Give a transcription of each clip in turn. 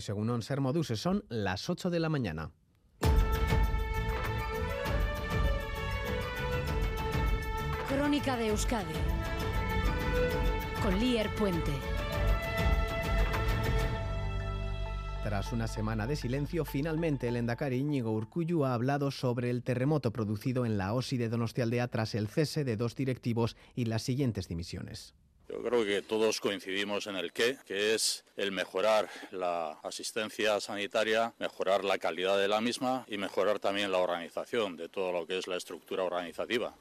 según un Ser Modus, son las 8 de la mañana. Crónica de Euskadi con Lier Puente. Tras una semana de silencio, finalmente el Endacari Íñigo Urcuyu ha hablado sobre el terremoto producido en la OSI de Donostialdea tras el cese de dos directivos y las siguientes dimisiones. Yo creo que todos coincidimos en el qué, que es el mejorar la asistencia sanitaria, mejorar la calidad de la misma y mejorar también la organización de todo lo que es la estructura organizativa.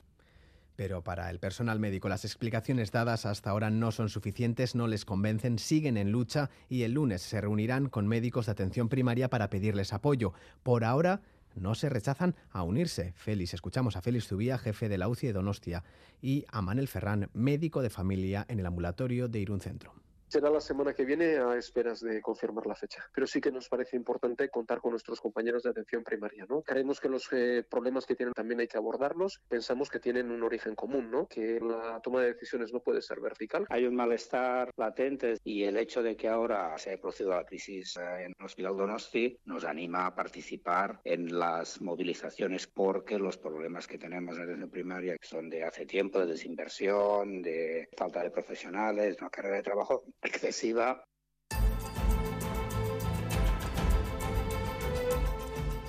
Pero para el personal médico las explicaciones dadas hasta ahora no son suficientes, no les convencen, siguen en lucha y el lunes se reunirán con médicos de atención primaria para pedirles apoyo. Por ahora no se rechazan a unirse. Félix, escuchamos a Félix Zubía, jefe de la UCI de Donostia, y a Manel Ferrán, médico de familia en el ambulatorio de Irún Centro. Será la semana que viene a esperas de confirmar la fecha. Pero sí que nos parece importante contar con nuestros compañeros de atención primaria. ¿no? Creemos que los eh, problemas que tienen también hay que abordarlos. Pensamos que tienen un origen común, ¿no? que la toma de decisiones no puede ser vertical. Hay un malestar latente y el hecho de que ahora se haya producido la crisis eh, en el Hospital Donosti nos anima a participar en las movilizaciones porque los problemas que tenemos en atención primaria son de hace tiempo, de desinversión, de falta de profesionales, una carrera de trabajo excesiva.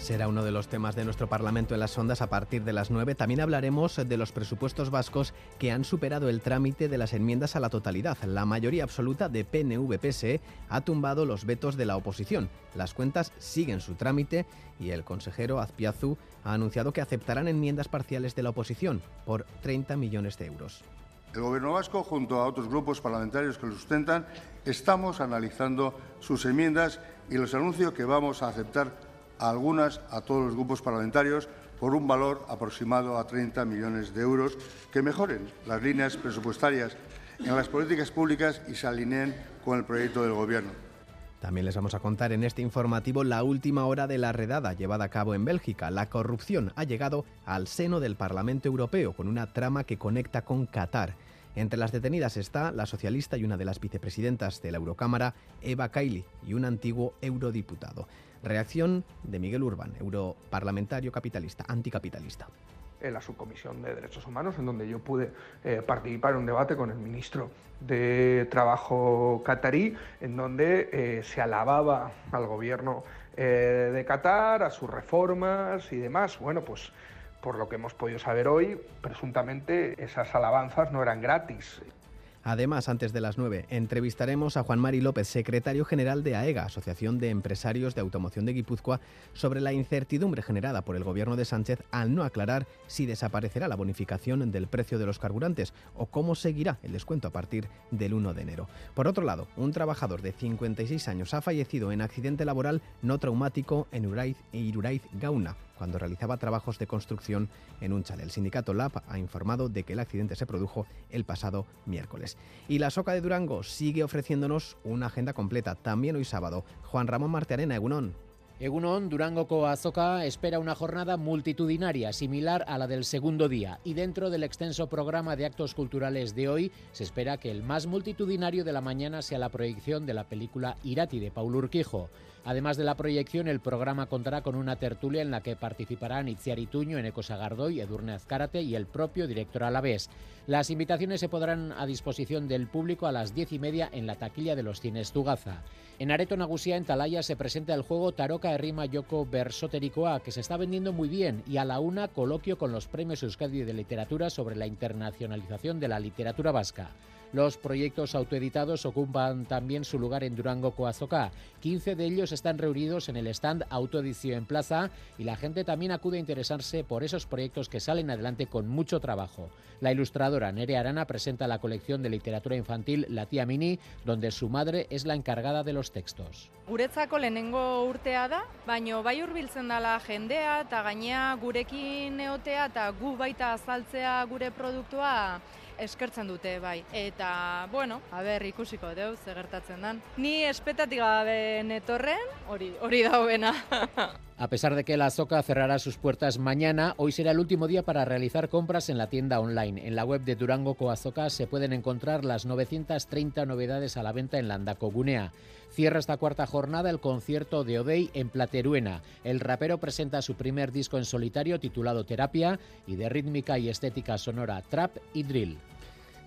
Será uno de los temas de nuestro Parlamento en las ondas a partir de las 9. También hablaremos de los presupuestos vascos que han superado el trámite de las enmiendas a la totalidad. La mayoría absoluta de PNV-PSE ha tumbado los vetos de la oposición. Las cuentas siguen su trámite y el consejero Azpiazu ha anunciado que aceptarán enmiendas parciales de la oposición por 30 millones de euros. El Gobierno vasco, junto a otros grupos parlamentarios que lo sustentan, estamos analizando sus enmiendas y les anuncio que vamos a aceptar algunas a todos los grupos parlamentarios por un valor aproximado a 30 millones de euros que mejoren las líneas presupuestarias en las políticas públicas y se alineen con el proyecto del Gobierno. También les vamos a contar en este informativo la última hora de la redada llevada a cabo en Bélgica. La corrupción ha llegado al seno del Parlamento Europeo con una trama que conecta con Qatar. Entre las detenidas está la socialista y una de las vicepresidentas de la Eurocámara, Eva Kaili, y un antiguo eurodiputado. Reacción de Miguel Urban, europarlamentario capitalista, anticapitalista en la subcomisión de derechos humanos, en donde yo pude eh, participar en un debate con el ministro de Trabajo catarí, en donde eh, se alababa al gobierno eh, de Qatar, a sus reformas y demás. Bueno, pues por lo que hemos podido saber hoy, presuntamente esas alabanzas no eran gratis. Además, antes de las 9, entrevistaremos a Juan Mari López, secretario general de AEGA, Asociación de Empresarios de Automoción de Guipúzcoa, sobre la incertidumbre generada por el gobierno de Sánchez al no aclarar si desaparecerá la bonificación del precio de los carburantes o cómo seguirá el descuento a partir del 1 de enero. Por otro lado, un trabajador de 56 años ha fallecido en accidente laboral no traumático en Uraiz, Iruraiz Gauna cuando realizaba trabajos de construcción en un chalet. El sindicato LAP ha informado de que el accidente se produjo el pasado miércoles. Y la Soca de Durango sigue ofreciéndonos una agenda completa, también hoy sábado. Juan Ramón Martearena, Egunon. Egunon, Durango Azoka espera una jornada multitudinaria similar a la del segundo día y dentro del extenso programa de actos culturales de hoy se espera que el más multitudinario de la mañana sea la proyección de la película Irati de Paul Urquijo. Además de la proyección, el programa contará con una tertulia en la que participarán Itziar Ituño, Eneco Sagardoy, Edurne Azcárate y el propio director Alavés. Las invitaciones se podrán a disposición del público a las diez y media en la taquilla de los cines Tugaza. En Areto Nagusía, en Talaya, se presenta el juego Taroka Errima Yoko Versotericoa, que se está vendiendo muy bien, y a la una coloquio con los premios Euskadi de Literatura sobre la internacionalización de la literatura vasca. Los proyectos autoeditados ocupan también su lugar en Durango Coazoca. 15 de ellos están reunidos en el stand Autoedición en Plaza y la gente también acude a interesarse por esos proyectos que salen adelante con mucho trabajo. La ilustradora Nere Arana presenta la colección de literatura infantil La tía Mini, donde su madre es la encargada de los textos. Guretzako lehenengo urtea da, baino bai hurbiltzen dala jendea eta gainea gurekin eotea eta gu baita azaltzea gure produktua eskertzen dute bai. Eta, bueno, haber ikusiko deu, ze gertatzen dan. Ni espetatik gabe netorren, hori, hori daubena. A pesar de que la Azoka cerrará sus puertas mañana, hoy será el último día para realizar compras en la tienda online. En la web de Durango Coazoka se pueden encontrar las 930 novedades a la venta en Landako Gunea. Cierra esta cuarta jornada el concierto de Odey en Plateruena. El rapero presenta su primer disco en solitario titulado Terapia y de rítmica y estética sonora Trap y Drill.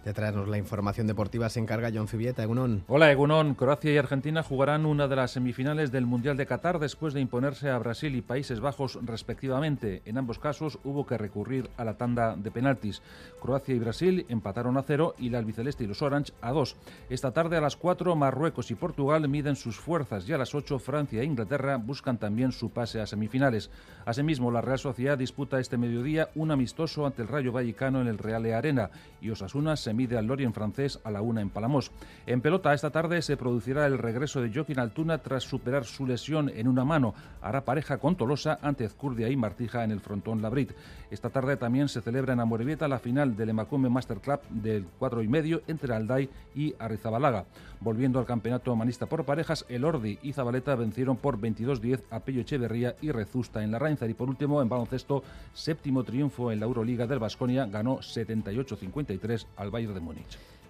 De traernos la información deportiva se encarga John Fibieta, Egunon. Hola, Egunon. Croacia y Argentina jugarán una de las semifinales del Mundial de Qatar después de imponerse a Brasil y Países Bajos respectivamente. En ambos casos hubo que recurrir a la tanda de penaltis. Croacia y Brasil empataron a cero y la albiceleste y los Orange a dos. Esta tarde a las cuatro Marruecos y Portugal miden sus fuerzas y a las ocho Francia e Inglaterra buscan también su pase a semifinales. Asimismo, la Real Sociedad disputa este mediodía un amistoso ante el Rayo Vallecano en el Real Arena y Osasuna se mide al Lorient francés a la una en Palamos. En pelota, esta tarde se producirá el regreso de Joaquín Altuna tras superar su lesión en una mano. Hará pareja con Tolosa ante Ezcurdia y Martija en el frontón Labrit. Esta tarde también se celebra en Amorebieta la final del Emacume Master Club del 4 y medio entre Alday y Arrizabalaga. Volviendo al campeonato humanista por parejas, el Ordi y Zabaleta vencieron por 22-10 a Pello Echeverría y Rezusta en la Reinzer. Y por último, en baloncesto, séptimo triunfo en la Euroliga del Basconia, ganó 78-53 al Bayern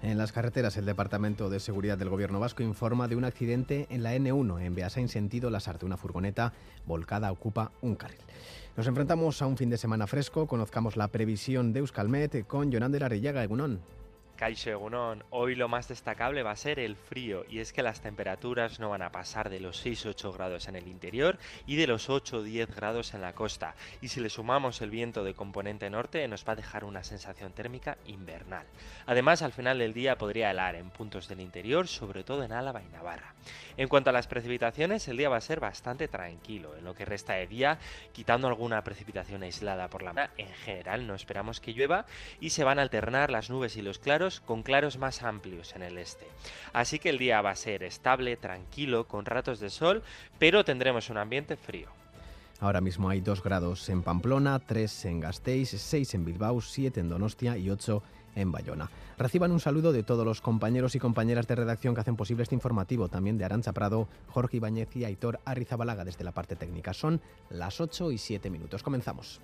En las carreteras, el Departamento de Seguridad del Gobierno Vasco informa de un accidente en la N1 en Beasain sentido Lasarte. Una furgoneta volcada ocupa un carril. Nos enfrentamos a un fin de semana fresco. Conozcamos la previsión de Euskalmet con Jonander Arrillaga Egunón. Kaixo Egunon, hoy lo más destacable va a ser el frío y es que las temperaturas no van a pasar de los 6-8 grados en el interior y de los 8-10 grados en la costa y si le sumamos el viento de componente norte nos va a dejar una sensación térmica invernal. Además al final del día podría helar en puntos del interior, sobre todo en Álava y Navarra. En cuanto a las precipitaciones, el día va a ser bastante tranquilo en lo que resta de día, quitando alguna precipitación aislada por la mañana. En general no esperamos que llueva y se van a alternar las nubes y los claros con claros más amplios en el este. Así que el día va a ser estable, tranquilo, con ratos de sol, pero tendremos un ambiente frío. Ahora mismo hay 2 grados en Pamplona, 3 en Gasteiz, 6 en Bilbao, 7 en Donostia y 8 en Bayona. Reciban un saludo de todos los compañeros y compañeras de redacción que hacen posible este informativo, también de Arancha Prado, Jorge Ibáñez y Aitor Arrizabalaga desde la parte técnica. Son las 8 y 7 minutos. Comenzamos.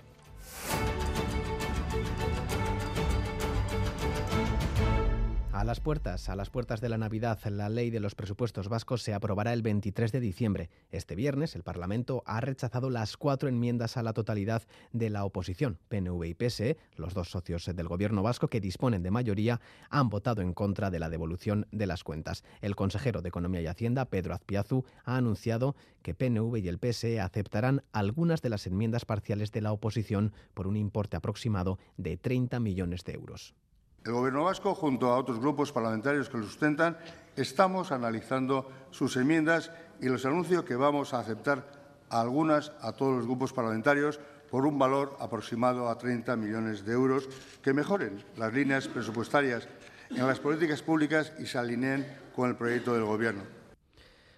Las puertas, a las puertas de la Navidad, la ley de los presupuestos vascos se aprobará el 23 de diciembre. Este viernes, el Parlamento ha rechazado las cuatro enmiendas a la totalidad de la oposición. PNV y PSE, los dos socios del gobierno vasco que disponen de mayoría, han votado en contra de la devolución de las cuentas. El consejero de Economía y Hacienda, Pedro Azpiazu, ha anunciado que PNV y el PSE aceptarán algunas de las enmiendas parciales de la oposición por un importe aproximado de 30 millones de euros. El Gobierno vasco, junto a otros grupos parlamentarios que lo sustentan, estamos analizando sus enmiendas y les anuncio que vamos a aceptar algunas a todos los grupos parlamentarios por un valor aproximado a 30 millones de euros que mejoren las líneas presupuestarias en las políticas públicas y se alineen con el proyecto del Gobierno.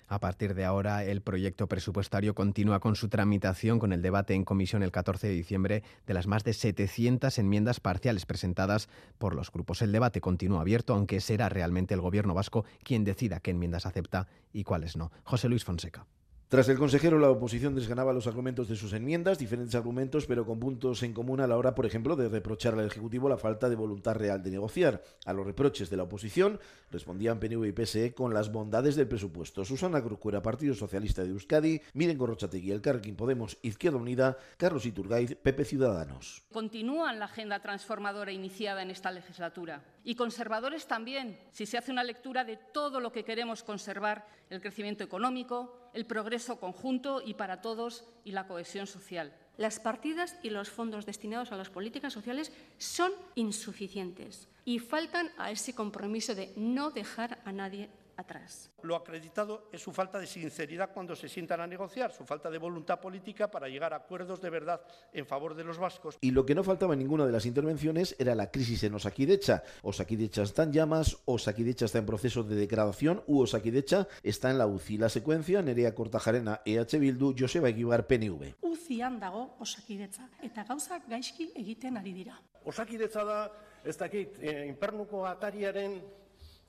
A partir de ahora, el proyecto presupuestario continúa con su tramitación con el debate en comisión el 14 de diciembre de las más de 700 enmiendas parciales presentadas por los grupos. El debate continúa abierto, aunque será realmente el Gobierno vasco quien decida qué enmiendas acepta y cuáles no. José Luis Fonseca. Tras el consejero, la oposición desganaba los argumentos de sus enmiendas, diferentes argumentos, pero con puntos en común a la hora, por ejemplo, de reprochar al Ejecutivo la falta de voluntad real de negociar. A los reproches de la oposición respondían PNV y PSE con las bondades del presupuesto. Susana Corcuera, Partido Socialista de Euskadi, Miren Gorrochategui, El Carquín Podemos, Izquierda Unida, Carlos Iturgaiz, PP Ciudadanos. Continúan la agenda transformadora iniciada en esta legislatura. Y conservadores también, si se hace una lectura de todo lo que queremos conservar, el crecimiento económico, el progreso conjunto y para todos y la cohesión social. Las partidas y los fondos destinados a las políticas sociales son insuficientes y faltan a ese compromiso de no dejar a nadie atrás. Lo acreditado es su falta de sinceridad cuando se sientan a negociar, su falta de voluntad política para llegar a acuerdos de verdad en favor de los vascos. Y lo que no faltaba en ninguna de las intervenciones era la crisis en Osakidecha. Osakidecha está en llamas, Osakidecha está en proceso de degradación u Osakidecha está en la UCI. La secuencia, Nerea Kortajarena, EH Bildu, Joseba Egibar, PNV. UCIan dago Osakidetza eta gauzak gaizki egiten ari dira. Osakidetza da, ez dakit, eh, inpernuko atariaren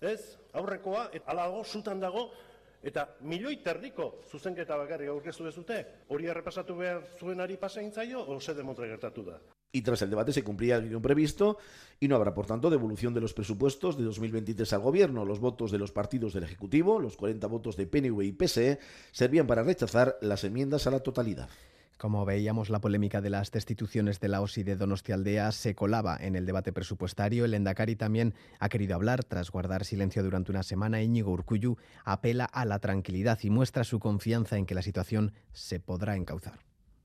ez, aurrekoa, ala dago, zutan dago, eta milioi terdiko zuzenketa bakarrik aurkeztu dezute, hori errepasatu behar zuenari pasain zaio, o se demontre gertatu da. Y tras el debate se cumplía el guion previsto y no habrá, por tanto, devolución de los presupuestos de 2023 al Gobierno. Los votos de los partidos del Ejecutivo, los 40 votos de PNV y PSE, servían para rechazar las enmiendas a la totalidad. Como veíamos, la polémica de las destituciones de la OSI de Donostialdea se colaba en el debate presupuestario. El Endacari también ha querido hablar. Tras guardar silencio durante una semana, Íñigo Urcuyu apela a la tranquilidad y muestra su confianza en que la situación se podrá encauzar.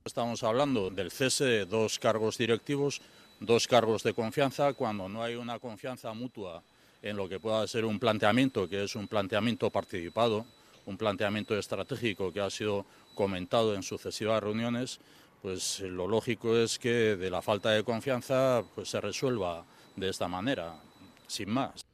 Estamos hablando del cese de dos cargos directivos, dos cargos de confianza, cuando no hay una confianza mutua en lo que pueda ser un planteamiento, que es un planteamiento participado, un planteamiento estratégico que ha sido comentado en sucesivas reuniones, pues lo lógico es que de la falta de confianza pues se resuelva de esta manera, sin más.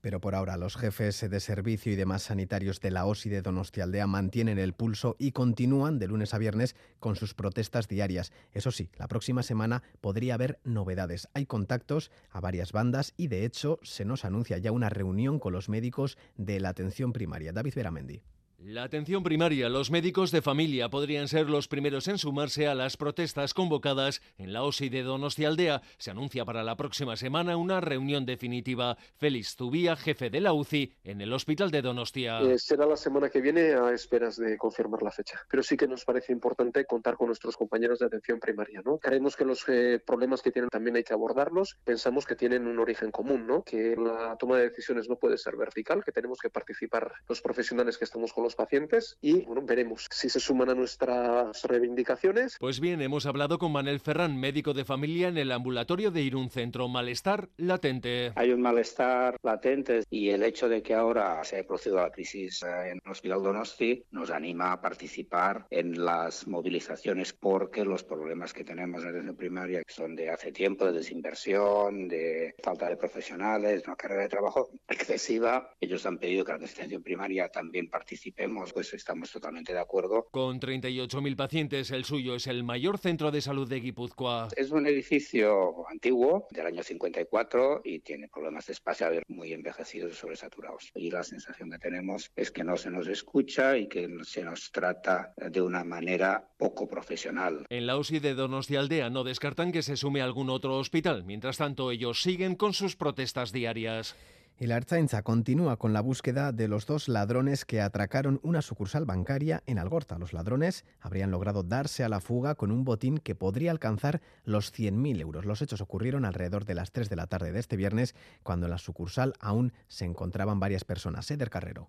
Pero por ahora los jefes de servicio y demás sanitarios de la OSI de Donostialdea mantienen el pulso y continúan de lunes a viernes con sus protestas diarias. Eso sí, la próxima semana podría haber novedades. Hay contactos a varias bandas y de hecho se nos anuncia ya una reunión con los médicos de la atención primaria. David Veramendi. La atención primaria, los médicos de familia podrían ser los primeros en sumarse a las protestas convocadas en la OSI de Donostialdea. Se anuncia para la próxima semana una reunión definitiva. Félix Zubía, jefe de la UCI en el Hospital de Donostia. Eh, será la semana que viene a esperas de confirmar la fecha. Pero sí que nos parece importante contar con nuestros compañeros de atención primaria. ¿no? Creemos que los eh, problemas que tienen también hay que abordarlos. Pensamos que tienen un origen común, ¿no? que la toma de decisiones no puede ser vertical, que tenemos que participar los profesionales que estamos con los pacientes y bueno, veremos si se suman a nuestras reivindicaciones. Pues bien, hemos hablado con Manel Ferran, médico de familia en el ambulatorio de Irún Centro. Malestar latente. Hay un malestar latente y el hecho de que ahora se haya producido la crisis eh, en el Hospital Donosti nos anima a participar en las movilizaciones porque los problemas que tenemos en atención primaria que son de hace tiempo, de desinversión, de falta de profesionales, una carrera de trabajo excesiva, ellos han pedido que la atención primaria también participe pues estamos totalmente de acuerdo. Con 38.000 pacientes, el suyo es el mayor centro de salud de Guipúzcoa. Es un edificio antiguo, del año 54, y tiene problemas de espacio muy envejecidos y sobresaturados. Y la sensación que tenemos es que no se nos escucha y que se nos trata de una manera poco profesional. En la UCI de Donostialdea no descartan que se sume algún otro hospital. Mientras tanto, ellos siguen con sus protestas diarias. Y la Archainza continúa con la búsqueda de los dos ladrones que atracaron una sucursal bancaria en Algorta. Los ladrones habrían logrado darse a la fuga con un botín que podría alcanzar los 100.000 euros. Los hechos ocurrieron alrededor de las 3 de la tarde de este viernes, cuando en la sucursal aún se encontraban varias personas. Eder Carrero.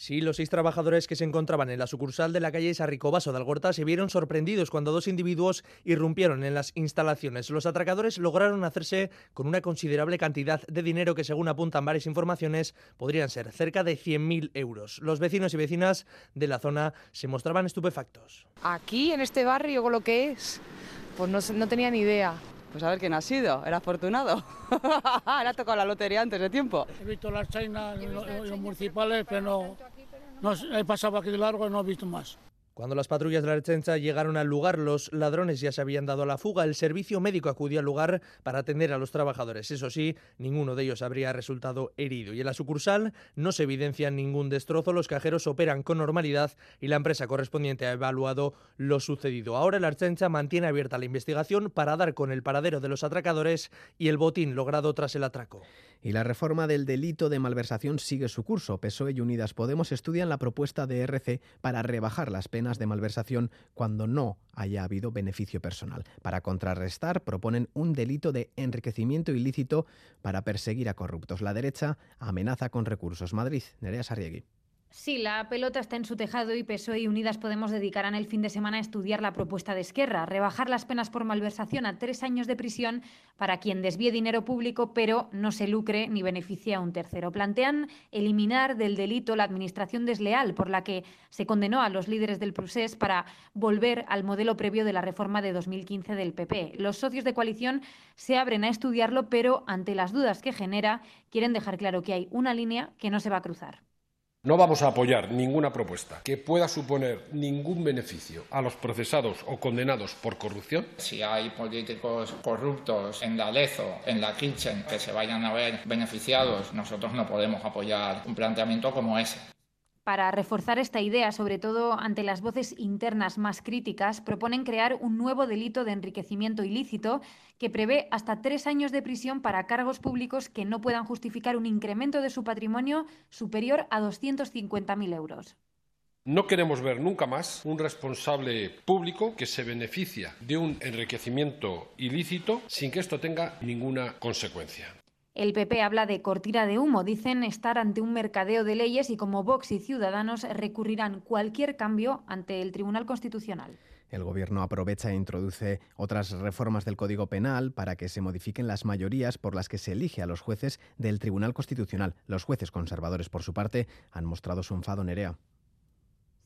Sí, los seis trabajadores que se encontraban en la sucursal de la calle Sarricobaso de Algorta se vieron sorprendidos cuando dos individuos irrumpieron en las instalaciones. Los atracadores lograron hacerse con una considerable cantidad de dinero que, según apuntan varias informaciones, podrían ser cerca de 100.000 euros. Los vecinos y vecinas de la zona se mostraban estupefactos. Aquí, en este barrio, con lo que es, pues no, no tenía ni idea. Pues a ver quién ha sido, era afortunado. Le ha tocado la lotería antes de tiempo. He visto las chainas, los, los municipales, pero no, no he pasado aquí de largo y no he visto más. Cuando las patrullas de la Rechencha llegaron al lugar, los ladrones ya se habían dado a la fuga. El servicio médico acudió al lugar para atender a los trabajadores. Eso sí, ninguno de ellos habría resultado herido. Y en la sucursal no se evidencia ningún destrozo. Los cajeros operan con normalidad y la empresa correspondiente ha evaluado lo sucedido. Ahora la Archencha mantiene abierta la investigación para dar con el paradero de los atracadores y el botín logrado tras el atraco. Y la reforma del delito de malversación sigue su curso. PSOE y Unidas Podemos estudian la propuesta de RC para rebajar las penas de malversación cuando no haya habido beneficio personal. Para contrarrestar, proponen un delito de enriquecimiento ilícito para perseguir a corruptos. La derecha amenaza con recursos. Madrid, Nerea Sarriegui. Sí, la pelota está en su tejado y PSOE y Unidas Podemos dedicarán el fin de semana a estudiar la propuesta de Esquerra, rebajar las penas por malversación a tres años de prisión para quien desvíe dinero público pero no se lucre ni beneficie a un tercero. Plantean eliminar del delito la administración desleal por la que se condenó a los líderes del procés para volver al modelo previo de la reforma de 2015 del PP. Los socios de coalición se abren a estudiarlo pero ante las dudas que genera quieren dejar claro que hay una línea que no se va a cruzar. No vamos a apoyar ninguna propuesta que pueda suponer ningún beneficio a los procesados o condenados por corrupción. Si hay políticos corruptos en la Lezo, en la Kitchen, que se vayan a ver beneficiados, nosotros no podemos apoyar un planteamiento como ese. Para reforzar esta idea, sobre todo ante las voces internas más críticas, proponen crear un nuevo delito de enriquecimiento ilícito que prevé hasta tres años de prisión para cargos públicos que no puedan justificar un incremento de su patrimonio superior a 250.000 euros. No queremos ver nunca más un responsable público que se beneficia de un enriquecimiento ilícito sin que esto tenga ninguna consecuencia. El PP habla de cortina de humo. Dicen estar ante un mercadeo de leyes y como Vox y Ciudadanos recurrirán cualquier cambio ante el Tribunal Constitucional. El Gobierno aprovecha e introduce otras reformas del Código Penal para que se modifiquen las mayorías por las que se elige a los jueces del Tribunal Constitucional. Los jueces conservadores, por su parte, han mostrado su enfado Nerea.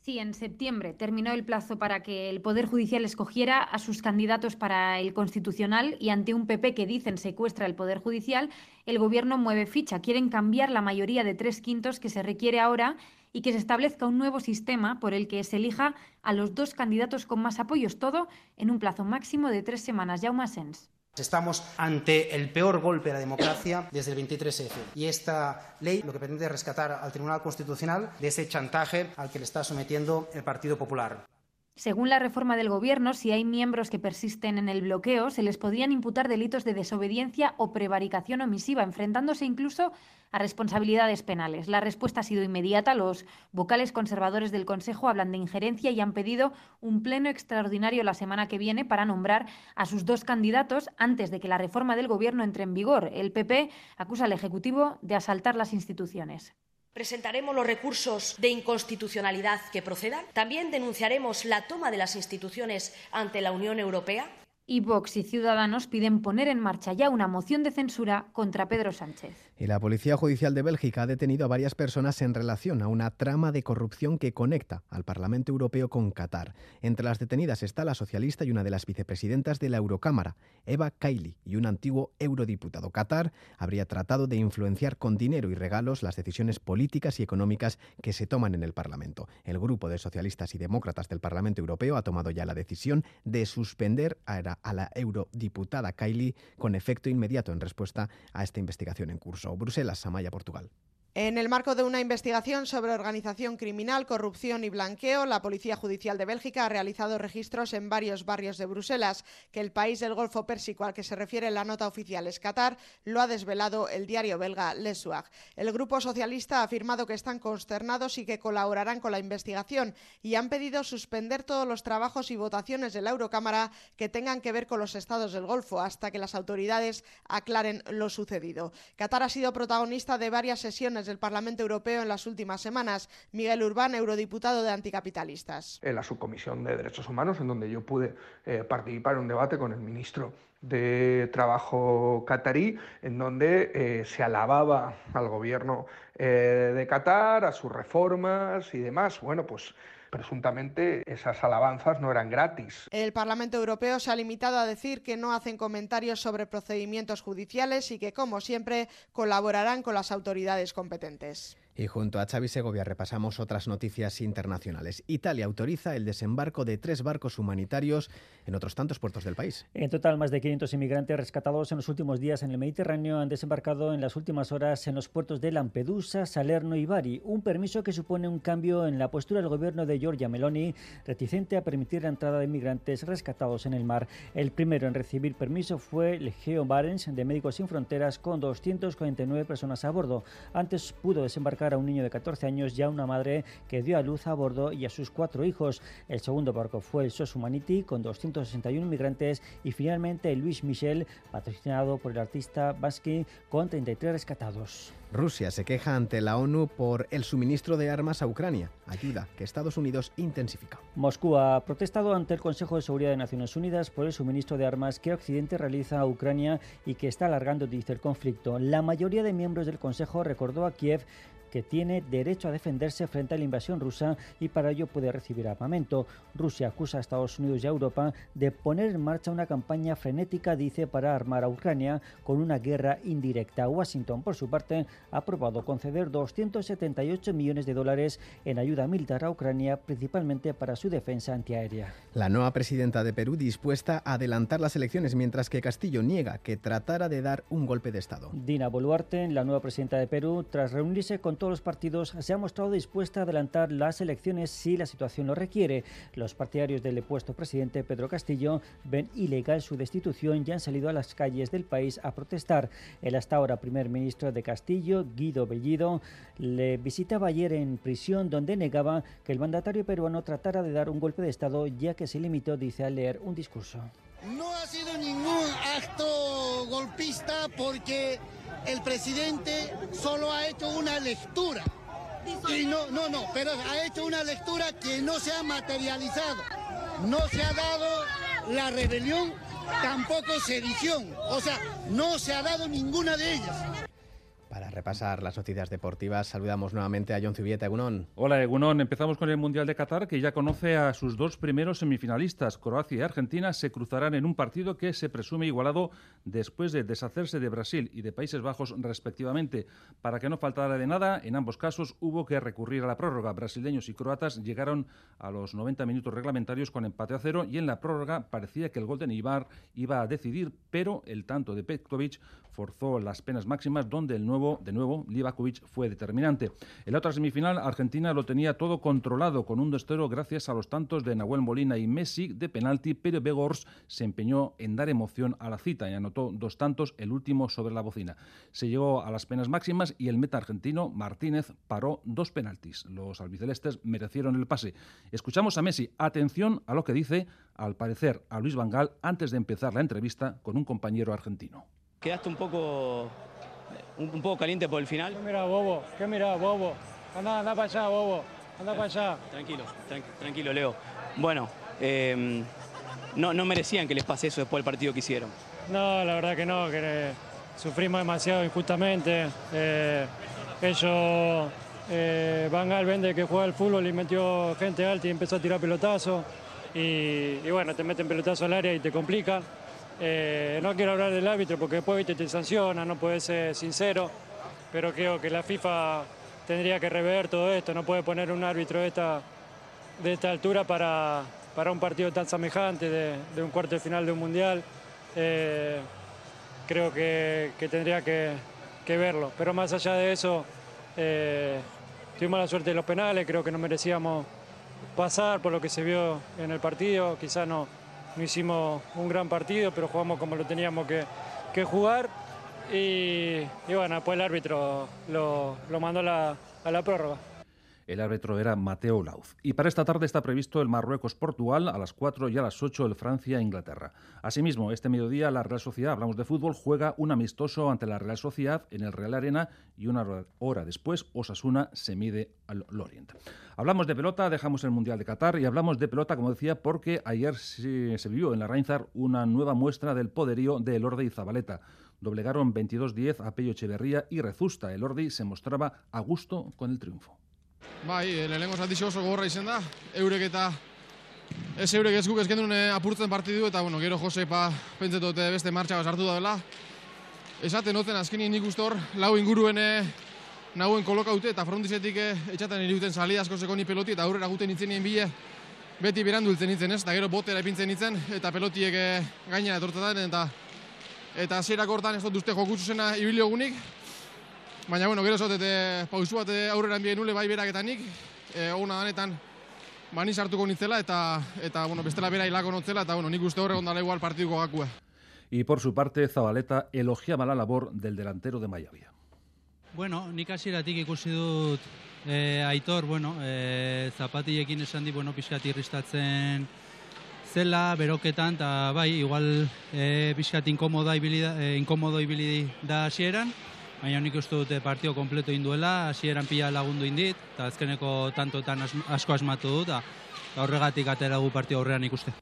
Sí, en septiembre terminó el plazo para que el Poder Judicial escogiera a sus candidatos para el Constitucional y ante un PP que dicen secuestra el Poder Judicial, el Gobierno mueve ficha. Quieren cambiar la mayoría de tres quintos que se requiere ahora y que se establezca un nuevo sistema por el que se elija a los dos candidatos con más apoyos, todo en un plazo máximo de tres semanas. Jaume Sens. Estamos ante el peor golpe a la democracia desde el 23F y esta ley lo que pretende es rescatar al Tribunal Constitucional de ese chantaje al que le está sometiendo el Partido Popular. Según la reforma del Gobierno, si hay miembros que persisten en el bloqueo, se les podrían imputar delitos de desobediencia o prevaricación omisiva, enfrentándose incluso a responsabilidades penales. La respuesta ha sido inmediata. Los vocales conservadores del Consejo hablan de injerencia y han pedido un pleno extraordinario la semana que viene para nombrar a sus dos candidatos antes de que la reforma del Gobierno entre en vigor. El PP acusa al Ejecutivo de asaltar las instituciones. Presentaremos los recursos de inconstitucionalidad que procedan. También denunciaremos la toma de las instituciones ante la Unión Europea. Y Vox y Ciudadanos piden poner en marcha ya una moción de censura contra Pedro Sánchez. Y la Policía Judicial de Bélgica ha detenido a varias personas en relación a una trama de corrupción que conecta al Parlamento Europeo con Qatar. Entre las detenidas está la socialista y una de las vicepresidentas de la Eurocámara, Eva Kaili, y un antiguo eurodiputado. Qatar habría tratado de influenciar con dinero y regalos las decisiones políticas y económicas que se toman en el Parlamento. El grupo de socialistas y demócratas del Parlamento Europeo ha tomado ya la decisión de suspender a la eurodiputada Kylie con efecto inmediato en respuesta a esta investigación en curso. Bruselas, Samaya, Portugal. En el marco de una investigación sobre organización criminal, corrupción y blanqueo, la Policía Judicial de Bélgica ha realizado registros en varios barrios de Bruselas. Que el país del Golfo Pérsico al que se refiere la nota oficial es Qatar, lo ha desvelado el diario belga Le Soir. El Grupo Socialista ha afirmado que están consternados y que colaborarán con la investigación y han pedido suspender todos los trabajos y votaciones de la Eurocámara que tengan que ver con los estados del Golfo hasta que las autoridades aclaren lo sucedido. Qatar ha sido protagonista de varias sesiones del Parlamento Europeo en las últimas semanas. Miguel Urbán, eurodiputado de Anticapitalistas. En la subcomisión de Derechos Humanos, en donde yo pude eh, participar en un debate con el ministro de Trabajo catarí, en donde eh, se alababa al gobierno eh, de Qatar, a sus reformas y demás. Bueno, pues presuntamente esas alabanzas no eran gratis. El Parlamento Europeo se ha limitado a decir que no hacen comentarios sobre procedimientos judiciales y que, como siempre, colaborarán con las autoridades competentes. Y junto a Xavi Segovia repasamos otras noticias internacionales. Italia autoriza el desembarco de tres barcos humanitarios en otros tantos puertos del país. En total, más de 500 inmigrantes rescatados en los últimos días en el Mediterráneo han desembarcado en las últimas horas en los puertos de Lampedusa, Salerno y Bari. Un permiso que supone un cambio en la postura del gobierno de Giorgia Meloni, reticente a permitir la entrada de inmigrantes rescatados en el mar. El primero en recibir permiso fue el Geo Barents de Médicos Sin Fronteras con 249 personas a bordo. Antes pudo desembarcar a un niño de 14 años y a una madre que dio a luz a bordo y a sus cuatro hijos. El segundo barco fue el SOS Humanity con 261 migrantes y finalmente el Luis Michel, patrocinado por el artista Basque, con 33 rescatados. Rusia se queja ante la ONU por el suministro de armas a Ucrania, ayuda que Estados Unidos intensifica. Moscú ha protestado ante el Consejo de Seguridad de Naciones Unidas por el suministro de armas que Occidente realiza a Ucrania y que está alargando, dice el conflicto. La mayoría de miembros del Consejo recordó a Kiev que tiene derecho a defenderse frente a la invasión rusa y para ello puede recibir armamento. Rusia acusa a Estados Unidos y a Europa de poner en marcha una campaña frenética, dice, para armar a Ucrania con una guerra indirecta. Washington, por su parte, ha aprobado conceder 278 millones de dólares en ayuda militar a Ucrania, principalmente para su defensa antiaérea. La nueva presidenta de Perú dispuesta a adelantar las elecciones, mientras que Castillo niega que tratara de dar un golpe de Estado. Dina Boluarte, la nueva presidenta de Perú, tras reunirse con todos los partidos, se ha mostrado dispuesta a adelantar las elecciones si la situación lo requiere. Los partidarios del depuesto presidente Pedro Castillo ven ilegal su destitución y han salido a las calles del país a protestar. El hasta ahora primer ministro de Castillo, Guido Bellido, le visitaba ayer en prisión donde negaba que el mandatario peruano tratara de dar un golpe de Estado ya que se limitó, dice, a leer un discurso. No ha sido ningún acto golpista porque el presidente solo ha hecho una lectura. Y no, no, no, pero ha hecho una lectura que no se ha materializado. No se ha dado la rebelión, tampoco sedición. O sea, no se ha dado ninguna de ellas. Para repasar las noticias deportivas, saludamos nuevamente a John Zubieta, Egunon. Hola, Egunon. Empezamos con el Mundial de Qatar, que ya conoce a sus dos primeros semifinalistas. Croacia y Argentina se cruzarán en un partido que se presume igualado después de deshacerse de Brasil y de Países Bajos, respectivamente. Para que no faltara de nada, en ambos casos hubo que recurrir a la prórroga. Brasileños y croatas llegaron a los 90 minutos reglamentarios con empate a cero y en la prórroga parecía que el gol de Neybar iba a decidir, pero el tanto de Petkovic forzó las penas máximas donde el nuevo, de nuevo, Livakovic fue determinante. En la otra semifinal, Argentina lo tenía todo controlado con un destero gracias a los tantos de Nahuel Molina y Messi de penalti, pero Begors se empeñó en dar emoción a la cita y anotó dos tantos, el último sobre la bocina. Se llegó a las penas máximas y el meta argentino Martínez paró dos penaltis. Los albicelestes merecieron el pase. Escuchamos a Messi. Atención a lo que dice, al parecer, a Luis Vangal antes de empezar la entrevista con un compañero argentino. Quedaste un poco, un, poco caliente por el final. ¿Qué mira, bobo? ¿Qué mira, bobo? Anda, anda para allá, bobo. Anda para allá. Tranquilo, tranqui- tranquilo, Leo. Bueno, eh, no, no merecían que les pase eso después del partido que hicieron. No, la verdad que no, que eh, sufrimos demasiado injustamente. Eh, ellos, eh, Van Gaal vende que juega al fútbol y metió gente alta y empezó a tirar pelotazos. Y, y bueno, te meten pelotazo al área y te complican. Eh, no quiero hablar del árbitro porque después te sanciona, no puedes ser sincero, pero creo que la FIFA tendría que rever todo esto, no puede poner un árbitro de esta, de esta altura para, para un partido tan semejante de, de un cuarto de final de un mundial. Eh, creo que, que tendría que, que verlo, pero más allá de eso, eh, tuvimos la suerte de los penales, creo que no merecíamos pasar por lo que se vio en el partido, quizás no, no hicimos un gran partido, pero jugamos como lo teníamos que, jugar. Y, bueno, después el árbitro lo, mandó la, a la prórroga. El árbitro era Mateo Lauz. Y para esta tarde está previsto el Marruecos-Portugal a las 4 y a las 8 el Francia-Inglaterra. Asimismo, este mediodía la Real Sociedad, hablamos de fútbol, juega un amistoso ante la Real Sociedad en el Real Arena y una hora después Osasuna se mide al Lorient. Hablamos de pelota, dejamos el Mundial de Qatar y hablamos de pelota, como decía, porque ayer se, se vivió en la Reinzar una nueva muestra del poderío de Elorde y Zabaleta. Doblegaron 22-10 a Pello Echeverría y Rezusta. Elordi se mostraba a gusto con el triunfo. Bai, lehenengo zatixo oso gogorra izan da, eurek eta ez eurek ez guk ez eh, apurtzen partidu eta bueno, gero Josepa pentsetu dute beste martxa bat sartu da dela. Esaten noten azkenien nik uste hor, lau inguruen eh, nahuen kolokaute eta frontizetik eh, etxaten iruten sali asko sekoni peloti eta aurrera guten nien bile beti berandu hiltzen nintzen ez, eta gero botera ipintzen nintzen eta pelotiek eh, gaina etortatan eta eta hasierako hortan ez dut uste jokutsu zena ibilio gunik, Baina, bueno, gero zaudete pausu bat eh, aurrera enbien nule bai berak eta nik, e, ona danetan, ba, ni sartuko nintzela eta, eta bueno, bestela bera hilako notzela eta bueno, nik uste horre ondala igual partiduko gakua. Y por su parte, Zabaleta elogiaba la labor del delantero de Mayavia. Bueno, nik hasieratik ikusi dut e, Aitor, bueno, e, zapatilekin esan di, bueno, pixkat irristatzen zela, beroketan, eta bai, igual e, pixkat inkomoda ibili, da- e, inkomodo ibili da hasieran, baina nik uste dute partio kompleto induela, hasieran pila lagundu indit, eta azkeneko tantotan asko asmatu dut, eta horregatik atera gu partio aurrean ikuste.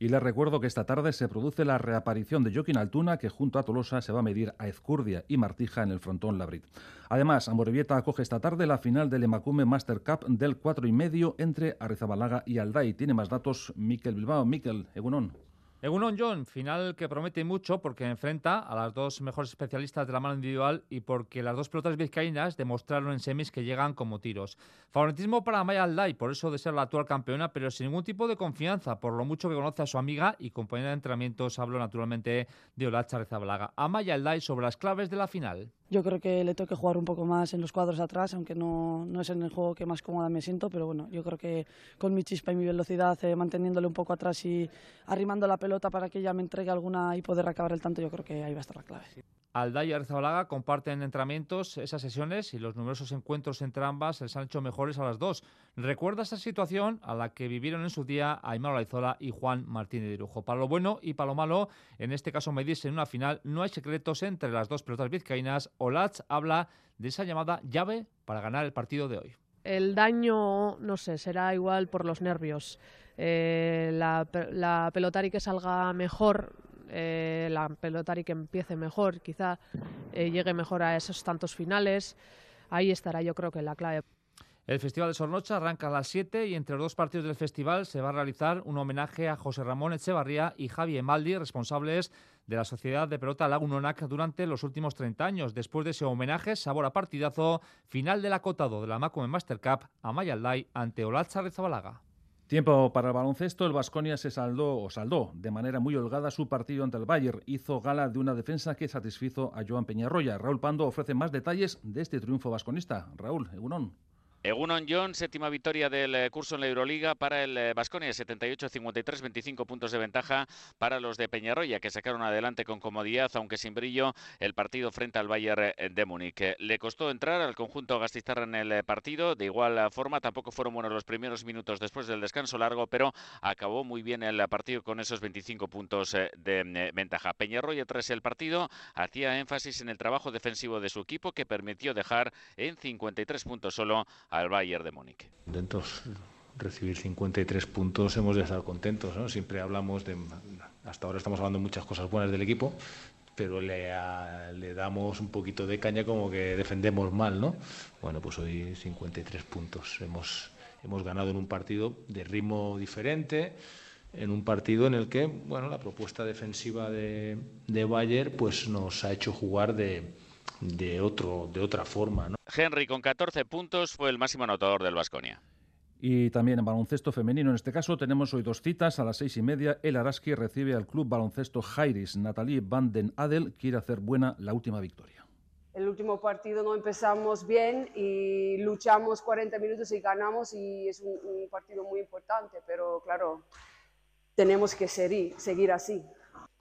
Y les recuerdo que esta tarde se produce la reaparición de Joaquín Altuna, que junto a Tolosa se va a medir a Ezcurdia y Martija en el frontón Labrit. Además, Amorebieta acoge esta tarde la final del Emacume Master Cup del 4 y medio entre Arrizabalaga y Alday. Tiene más datos Miquel Bilbao. Miquel, Egunon. Egunon John, final que promete mucho porque enfrenta a las dos mejores especialistas de la mano individual y porque las dos pelotas vizcaínas demostraron en semis que llegan como tiros. Favoritismo para Maya Alday, por eso de ser la actual campeona, pero sin ningún tipo de confianza, por lo mucho que conoce a su amiga y compañera de entrenamientos, hablo naturalmente de Olacha Rezabalaga. Maya Alday sobre las claves de la final. Yo creo que le tengo que jugar un poco más en los cuadros atrás, aunque no, no es en el juego que más cómoda me siento, pero bueno, yo creo que con mi chispa y mi velocidad, eh, manteniéndole un poco atrás y arrimando la pelota para que ella me entregue alguna y poder acabar el tanto, yo creo que ahí va a estar la clave. Alday y Arzabalaga comparten entrenamientos esas sesiones y los numerosos encuentros entre ambas les han hecho mejores a las dos. Recuerda esa situación a la que vivieron en su día Aymar Olaizola y Juan Martínez de. Para lo bueno y para lo malo, en este caso medirse en una final, no hay secretos entre las dos pelotas vizcaínas. Olach habla de esa llamada llave para ganar el partido de hoy. El daño, no sé, será igual por los nervios. Eh, la, la que salga mejor eh, la pelotari que empiece mejor, quizá eh, llegue mejor a esos tantos finales. Ahí estará yo creo que la clave. El Festival de Sornocha arranca a las 7 y entre los dos partidos del festival se va a realizar un homenaje a José Ramón Echevarría y Javi Emaldi, responsables de la Sociedad de Pelota Lagunonac durante los últimos 30 años. Después de ese homenaje, sabor a partidazo, final del acotado de la Macome Master Cup a Mayalday ante Olatza Rezabalaga. Tiempo para el baloncesto. El Vasconia se saldó o saldó de manera muy holgada su partido ante el Bayern. Hizo gala de una defensa que satisfizo a Joan Peñarroya. Raúl Pando ofrece más detalles de este triunfo vasconista. Raúl, Egunon. Egunon John, séptima victoria del eh, curso en la Euroliga para el Vasconia, 78-53, 25 puntos de ventaja para los de Peñarroya, que sacaron adelante con comodidad, aunque sin brillo, el partido frente al Bayern eh, de Múnich. Le costó entrar al conjunto gastistarra en el partido, de igual forma, tampoco fueron buenos los primeros minutos después del descanso largo, pero acabó muy bien el partido con esos 25 puntos eh, de ventaja. Peñarroya, tras el partido, hacía énfasis en el trabajo defensivo de su equipo, que permitió dejar en 53 puntos solo al Bayern de Múnich. Contentos. Recibir 53 puntos hemos de estar contentos. ¿no? Siempre hablamos de. Hasta ahora estamos hablando de muchas cosas buenas del equipo, pero le, le, damos un poquito de caña como que defendemos mal, ¿no? Bueno, pues hoy 53 puntos. Hemos, hemos ganado en un partido de ritmo diferente, en un partido en el que, bueno, la propuesta defensiva de, de Bayern pues nos ha hecho jugar de, de, otro, de otra forma. ¿no? Henry con 14 puntos fue el máximo anotador del Vasconia. Y también en baloncesto femenino, en este caso, tenemos hoy dos citas. A las seis y media, el Araski recibe al club baloncesto Jairis. Natalie Van den Adel quiere hacer buena la última victoria. El último partido no empezamos bien y luchamos 40 minutos y ganamos y es un, un partido muy importante, pero claro, tenemos que seguir, seguir así.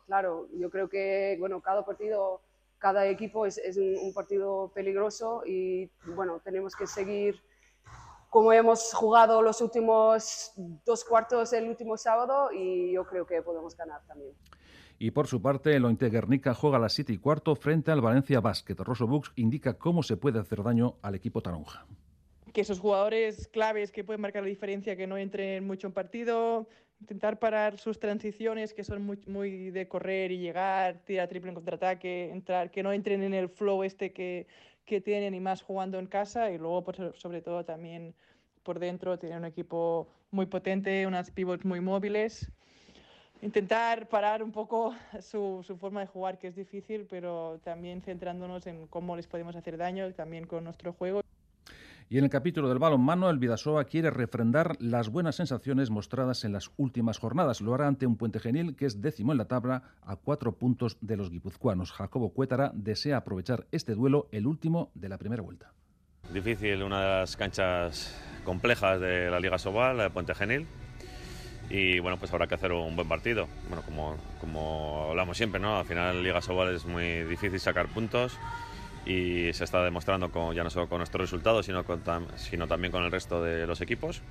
Claro, yo creo que bueno, cada partido cada equipo es, es un, un, partido peligroso y bueno, tenemos que seguir como hemos jugado los últimos dos cuartos el último sábado y yo creo que podemos ganar también. Y por su parte, el Ointe Guernica juega a las 7 y cuarto frente al Valencia Basket. Rosso Bux indica cómo se puede hacer daño al equipo taronja. Que esos jugadores claves que pueden marcar la diferencia, que no entren mucho en partido, intentar parar sus transiciones que son muy, muy de correr y llegar, tirar triple en contraataque, entrar, que no entren en el flow este que, que tienen y más jugando en casa y luego por, sobre todo también por dentro tienen un equipo muy potente, unas pivots muy móviles. Intentar parar un poco su, su forma de jugar, que es difícil, pero también centrándonos en cómo les podemos hacer daño, también con nuestro juego. Y en el capítulo del balonmano, el Vidasoa quiere refrendar las buenas sensaciones mostradas en las últimas jornadas. Lo hará ante un Puente Genil que es décimo en la tabla a cuatro puntos de los guipuzcoanos. Jacobo Cuétara desea aprovechar este duelo, el último de la primera vuelta. Difícil, una de las canchas complejas de la Liga Sobal, Puente Genil. Y bueno, pues habrá que hacer un buen partido. Bueno, como, como hablamos siempre, ¿no? Al final Liga Sobal es muy difícil sacar puntos y se está demostrando con, ya no solo con nuestros resultados, sino, sino también con el resto de los equipos.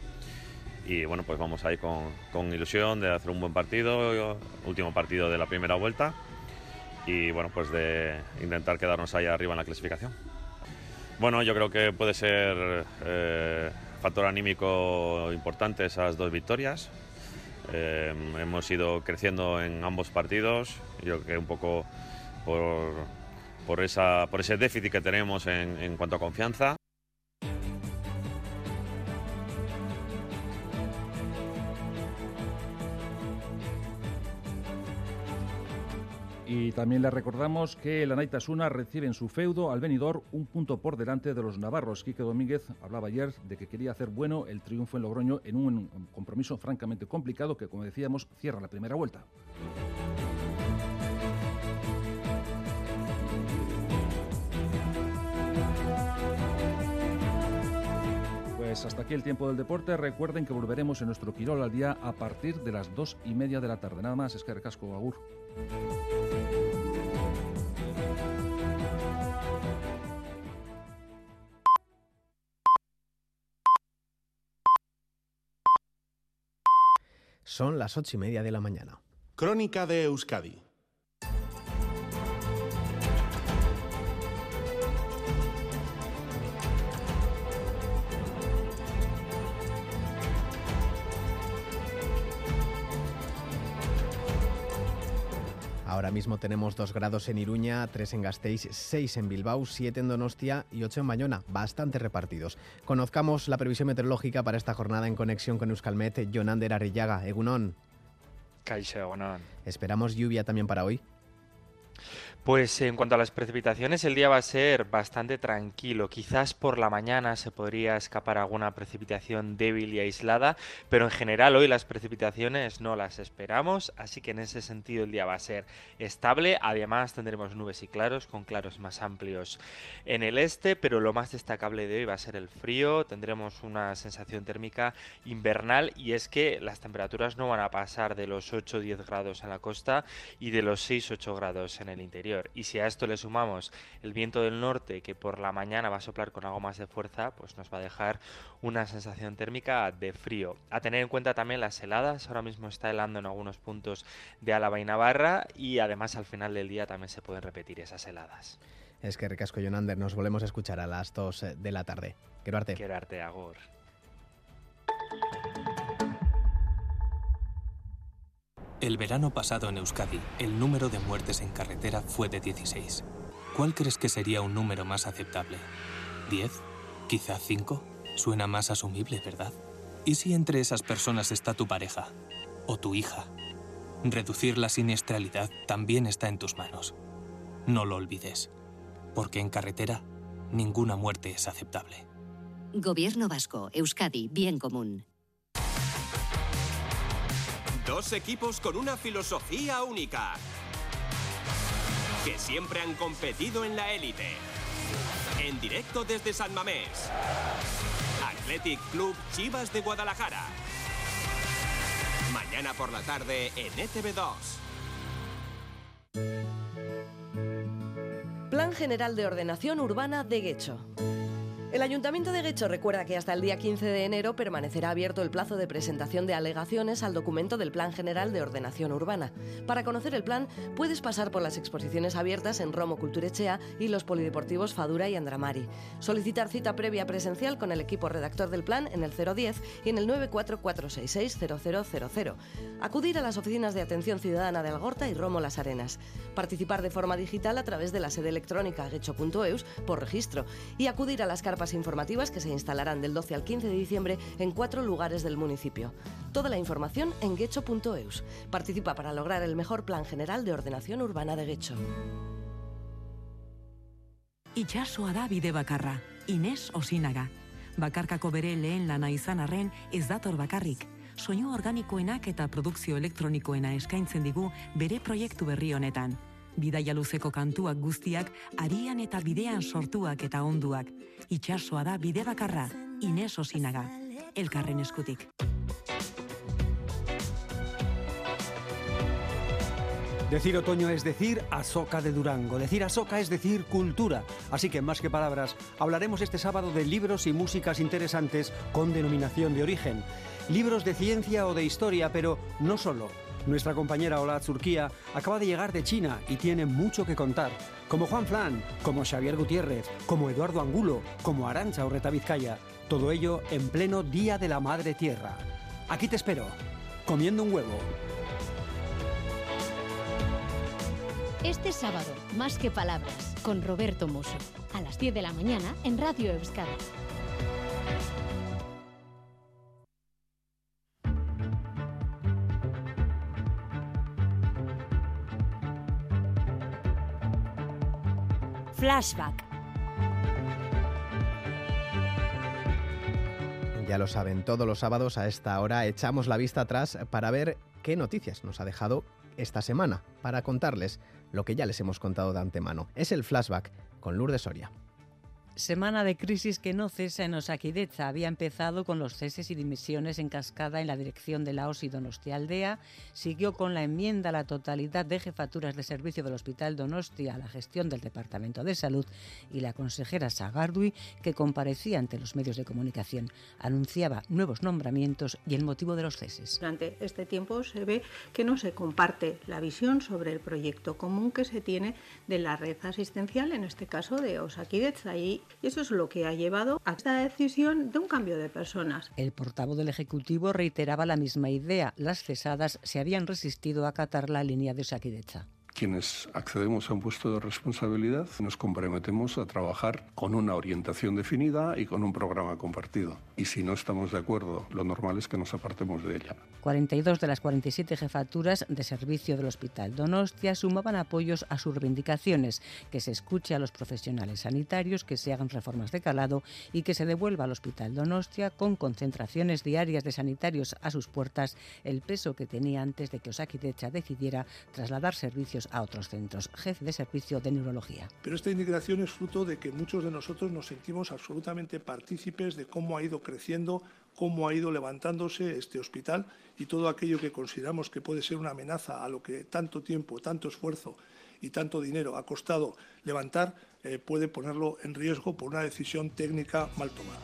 Y bueno, pues vamos ahí con, con, ilusión de hacer un buen partido, último partido de la primera vuelta y bueno, pues de intentar quedarnos ahí arriba en la clasificación. Bueno, yo creo que puede ser eh, factor anímico importante esas dos victorias. Eh, hemos ido creciendo en ambos partidos, yo creo que un poco por, por, esa, por ese déficit que tenemos en, en cuanto a confianza. Y también le recordamos que el Anaitasuna recibe en su feudo al venidor un punto por delante de los navarros. Quique Domínguez hablaba ayer de que quería hacer bueno el triunfo en Logroño en un compromiso francamente complicado que, como decíamos, cierra la primera vuelta. Pues hasta aquí el tiempo del deporte. Recuerden que volveremos en nuestro Quirol al día a partir de las dos y media de la tarde. Nada más, es que recasco Agur. Son las ocho y media de la mañana. Crónica de Euskadi Ahora mismo tenemos 2 grados en Iruña, 3 en Gasteiz, 6 en Bilbao, 7 en Donostia y 8 en Bayona, bastante repartidos. Conozcamos la previsión meteorológica para esta jornada en conexión con Euskalmet, Jonander Arrillaga, Egunon. Caixa, Egunon. ¿Esperamos lluvia también para hoy? Pues en cuanto a las precipitaciones, el día va a ser bastante tranquilo. Quizás por la mañana se podría escapar alguna precipitación débil y aislada, pero en general hoy las precipitaciones no las esperamos, así que en ese sentido el día va a ser estable. Además tendremos nubes y claros con claros más amplios en el este, pero lo más destacable de hoy va a ser el frío. Tendremos una sensación térmica invernal y es que las temperaturas no van a pasar de los 8-10 grados en la costa y de los 6-8 grados en el interior. Y si a esto le sumamos el viento del norte, que por la mañana va a soplar con algo más de fuerza, pues nos va a dejar una sensación térmica de frío. A tener en cuenta también las heladas, ahora mismo está helando en algunos puntos de Álava y Navarra y además al final del día también se pueden repetir esas heladas. Es que Ricasco Jonander, nos volvemos a escuchar a las 2 de la tarde. Quiero arte. Quiero arte, Agor. El verano pasado en Euskadi, el número de muertes en carretera fue de 16. ¿Cuál crees que sería un número más aceptable? ¿10? ¿Quizá 5? Suena más asumible, ¿verdad? ¿Y si entre esas personas está tu pareja? ¿O tu hija? Reducir la siniestralidad también está en tus manos. No lo olvides, porque en carretera ninguna muerte es aceptable. Gobierno Vasco, Euskadi, Bien Común. Dos equipos con una filosofía única. Que siempre han competido en la élite. En directo desde San Mamés. Athletic Club Chivas de Guadalajara. Mañana por la tarde en E ETV2. Plan General de Ordenación Urbana de Guecho. El Ayuntamiento de Guecho recuerda que hasta el día 15 de enero permanecerá abierto el plazo de presentación de alegaciones al documento del Plan General de Ordenación Urbana. Para conocer el plan, puedes pasar por las exposiciones abiertas en Romo Culturechea y los polideportivos Fadura y Andramari. Solicitar cita previa presencial con el equipo redactor del plan en el 010 y en el 944660000. Acudir a las oficinas de atención ciudadana de Algorta y Romo Las Arenas. Participar de forma digital a través de la sede electrónica guecho.eus por registro y acudir a las carpas informativas que se instalarán del 12 al 15 de diciembre en cuatro lugares del municipio. Toda la información en guecho.eus. Participa para lograr el mejor plan general de ordenación urbana de Guecho. Itxasoa da bide bakarra, Inés Osinaga. Bakarkako bere lehen lana izan arren ez dator bakarrik. Soinu organikoenak eta produkzio elektronikoena eskaintzen digu bere proiektu berri honetan. Bidaia luzeko kantuak guztiak arian eta bidean sortuak eta onduak. Itxasoa da bide bakarra, Inés Osinaga. Elkarren. Decir otoño es decir Asoca de Durango. Decir Asoca es decir cultura. Así que más que palabras, hablaremos este sábado de libros y músicas interesantes con denominación de origen. Libros de ciencia o de historia, pero no solo. Nuestra compañera Ola Zurquía acaba de llegar de China y tiene mucho que contar. Como Juan Flan, como Xavier Gutiérrez, como Eduardo Angulo, como Arancha Urreta Vizcaya. Todo ello en pleno Día de la Madre Tierra. Aquí te espero, comiendo un huevo. Este sábado, Más que Palabras, con Roberto Mosso, a las 10 de la mañana en Radio Euskadi. Flashback. Ya lo saben, todos los sábados a esta hora echamos la vista atrás para ver qué noticias nos ha dejado esta semana, para contarles lo que ya les hemos contado de antemano. Es el flashback con Lourdes Soria. Semana de crisis que no cesa en Osaquideza. Había empezado con los ceses y dimisiones en cascada en la dirección de la OSI Donostia Aldea. Siguió con la enmienda a la totalidad de jefaturas de servicio del Hospital Donostia a la gestión del Departamento de Salud y la consejera Sagardui, que comparecía ante los medios de comunicación, anunciaba nuevos nombramientos y el motivo de los ceses. Durante este tiempo se ve que no se comparte la visión sobre el proyecto común que se tiene de la red asistencial, en este caso de Osaquideza. Y y eso es lo que ha llevado a esta decisión de un cambio de personas. El portavoz del Ejecutivo reiteraba la misma idea. Las cesadas se habían resistido a acatar la línea de Saquideza quienes accedemos a un puesto de responsabilidad nos comprometemos a trabajar con una orientación definida y con un programa compartido. Y si no estamos de acuerdo, lo normal es que nos apartemos de ella. 42 de las 47 jefaturas de servicio del Hospital Donostia sumaban apoyos a sus reivindicaciones, que se escuche a los profesionales sanitarios, que se hagan reformas de calado y que se devuelva al Hospital Donostia con concentraciones diarias de sanitarios a sus puertas el peso que tenía antes de que Osakidecha decidiera trasladar servicios a otros centros. Jefe de servicio de neurología. Pero esta indignación es fruto de que muchos de nosotros nos sentimos absolutamente partícipes de cómo ha ido creciendo, cómo ha ido levantándose este hospital y todo aquello que consideramos que puede ser una amenaza a lo que tanto tiempo, tanto esfuerzo y tanto dinero ha costado levantar, eh, puede ponerlo en riesgo por una decisión técnica mal tomada.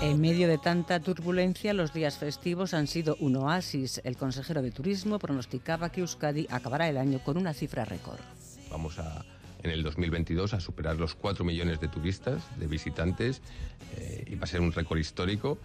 En medio de tanta turbulencia, los días festivos han sido un oasis. El consejero de Turismo pronosticaba que Euskadi acabará el año con una cifra récord. Vamos a, en el 2022 a superar los 4 millones de turistas, de visitantes, eh, y va a ser un récord histórico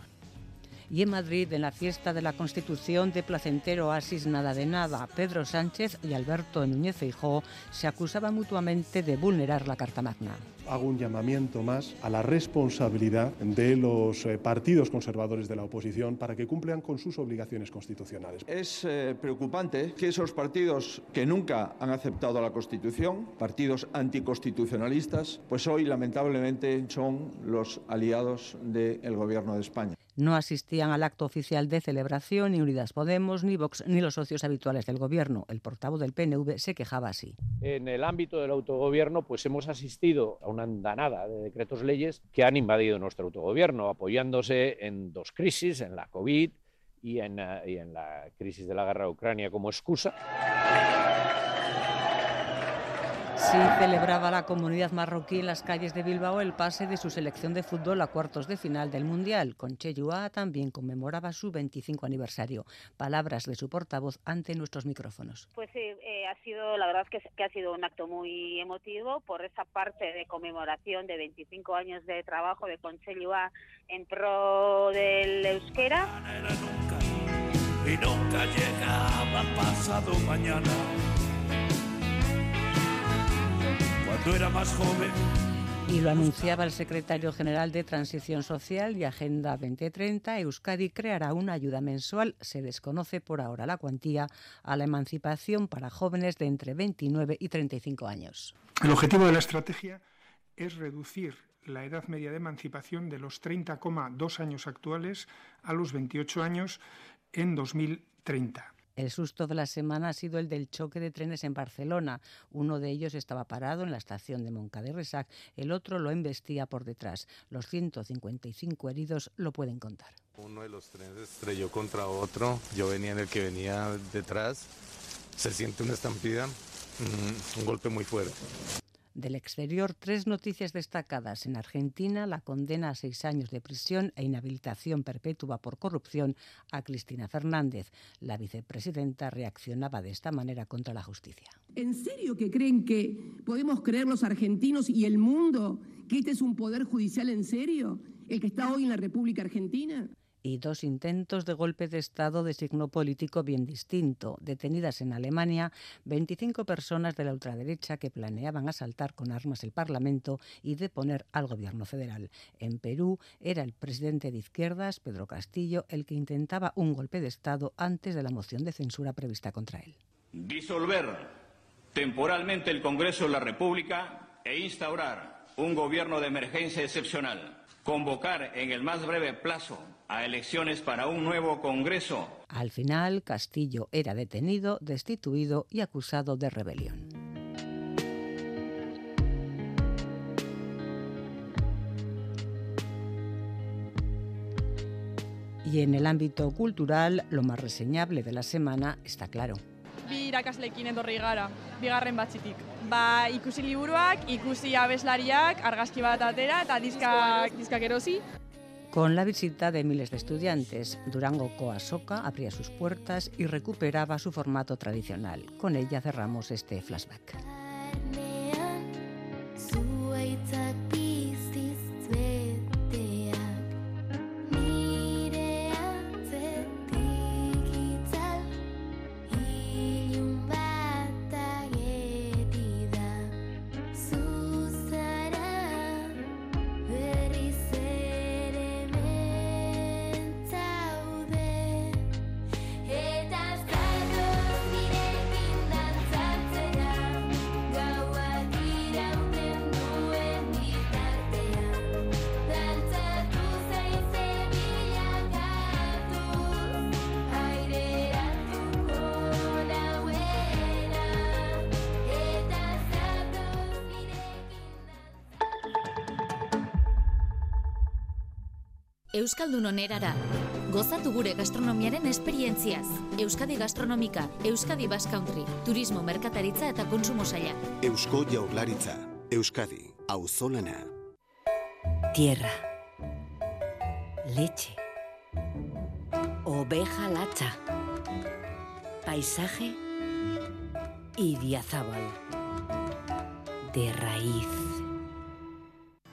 y en Madrid, en la fiesta de la Constitución de placentero oasis nada de nada, Pedro Sánchez y Alberto Núñez Feijóo se acusaban mutuamente de vulnerar la Carta Magna. Hago un llamamiento más a la responsabilidad de los eh, partidos conservadores de la oposición para que cumplan con sus obligaciones constitucionales. Es eh, preocupante que esos partidos que nunca han aceptado la Constitución, partidos anticonstitucionalistas, pues hoy lamentablemente son los aliados del Gobierno de España. No asistían al acto oficial de celebración ni Unidas Podemos, ni Vox, ni los socios habituales del Gobierno. El portavoz del PNV se quejaba así. En el ámbito del autogobierno, pues hemos asistido a una andanada de decretos leyes que han invadido nuestro autogobierno, apoyándose en dos crisis, en la COVID y en, eh, y en la crisis de la guerra de Ucrania como excusa. Sí celebraba la comunidad marroquí en las calles de Bilbao el pase de su selección de fútbol a cuartos de final del Mundial. Con Cheyua también conmemoraba su 25 aniversario. Palabras de su portavoz ante nuestros micrófonos. Pues sí, eh, ha sido, la verdad es que, ha sido un acto muy emotivo por esa parte de conmemoración de 25 años de trabajo de Conchellua en pro del euskera. Y nunca llegaba pasado mañana era más joven. Y lo anunciaba el secretario general de Transición Social y Agenda 2030. Euskadi creará una ayuda mensual, se desconoce por ahora la cuantía, a la emancipación para jóvenes de entre 29 y 35 años. El objetivo de la estrategia es reducir la edad media de emancipación de los 30,2 años actuales a los 28 años en 2030. El susto de la semana ha sido el del choque de trenes en Barcelona. Uno de ellos estaba parado en la estación de Monca de Resac, el otro lo embestía por detrás. Los 155 heridos lo pueden contar. Uno de los trenes estrelló contra otro, yo venía en el que venía detrás, se siente una estampida, mm, un golpe muy fuerte. Del exterior, tres noticias destacadas. En Argentina, la condena a seis años de prisión e inhabilitación perpetua por corrupción a Cristina Fernández. La vicepresidenta reaccionaba de esta manera contra la justicia. ¿En serio que creen que podemos creer los argentinos y el mundo que este es un poder judicial en serio? ¿El que está hoy en la República Argentina? Y dos intentos de golpe de Estado de signo político bien distinto. Detenidas en Alemania 25 personas de la ultraderecha que planeaban asaltar con armas el Parlamento y deponer al gobierno federal. En Perú era el presidente de izquierdas, Pedro Castillo, el que intentaba un golpe de Estado antes de la moción de censura prevista contra él. Disolver temporalmente el Congreso de la República e instaurar un gobierno de emergencia excepcional. Convocar en el más breve plazo a elecciones para un nuevo Congreso. Al final, Castillo era detenido, destituido y acusado de rebelión. Y en el ámbito cultural, lo más reseñable de la semana está claro. Bi irakaslekin etorri gara, bigarren batxitik. Ba, ikusi liburuak, ikusi abeslariak, argazki bat atera eta diskak, diskak erosi. Con la visita de miles de estudiantes, Durango Coasoca abría sus puertas y recuperaba su formato tradicional. Con ella cerramos este flashback. Euskaldun onerara. Gozatu gure gastronomiaren esperientziaz. Euskadi Gastronomika, Euskadi Bass Country, Turismo Merkataritza eta Konsumo Saia. Eusko Jaurlaritza, Euskadi, Auzolana. Tierra. Leche. Oveja latxa. Paisaje. Idiazábal. De raíz.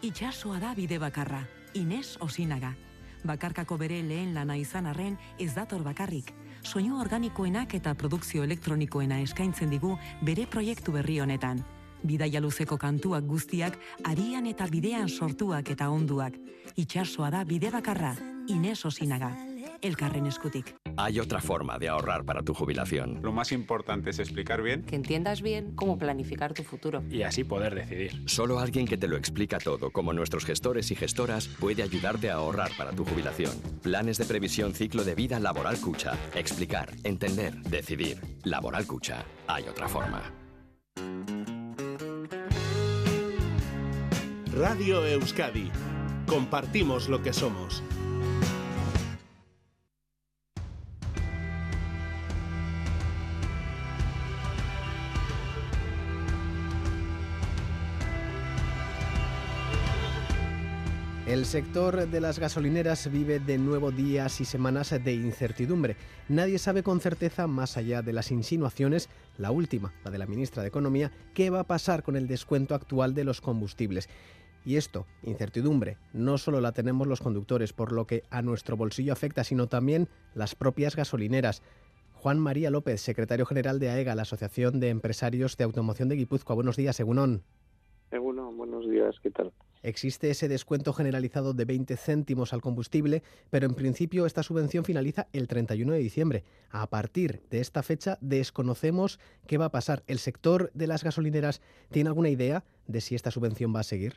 Itxasoa da bide bakarra. Inés Osinaga. Bakarkako bere lehen lana izan arren ez dator bakarrik. Soinu organikoenak eta produkzio elektronikoena eskaintzen digu bere proiektu berri honetan. Bidaia luzeko kantuak guztiak arian eta bidean sortuak eta onduak. Itxasoa da bide bakarra, Inés Osinaga. Elkarren eskutik. Hay otra forma de ahorrar para tu jubilación. Lo más importante es explicar bien Que entiendas bien cómo planificar tu futuro. y así poder decidir. Solo alguien que te lo explica todo, como nuestros gestores y gestoras, puede ayudarte a ahorrar para tu jubilación. Planes de previsión ciclo de vida laboral Cucha. Explicar, entender, decidir. Laboral Cucha. Hay otra forma. Radio Euskadi. Compartimos lo que somos. El sector de las gasolineras vive de nuevo días y semanas de incertidumbre. Nadie sabe con certeza, más allá de las insinuaciones, la última, la de la ministra de Economía, qué va a pasar con el descuento actual de los combustibles. Y esto, incertidumbre, no solo la tenemos los conductores, por lo que a nuestro bolsillo afecta, sino también las propias gasolineras. Juan María López, secretario general de AEGA, la Asociación de Empresarios de Automoción de Guipúzcoa. Buenos días, Egunon. Bueno, buenos días, ¿qué tal? Existe ese descuento generalizado de 20 céntimos al combustible, pero en principio esta subvención finaliza el 31 de diciembre. A partir de esta fecha desconocemos qué va a pasar. ¿El sector de las gasolineras tiene alguna idea de si esta subvención va a seguir?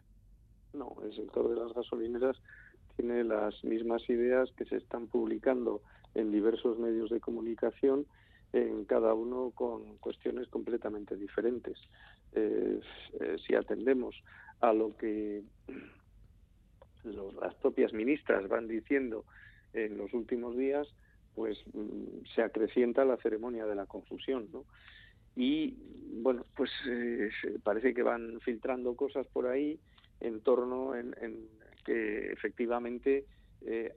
No, el sector de las gasolineras tiene las mismas ideas que se están publicando en diversos medios de comunicación, en cada uno con cuestiones completamente diferentes. Eh, eh, si atendemos a lo que los- las propias ministras van diciendo en los últimos días, pues mm, se acrecienta la ceremonia de la confusión, ¿no? Y bueno, pues eh, parece que van filtrando cosas por ahí en torno en, que efectivamente eh,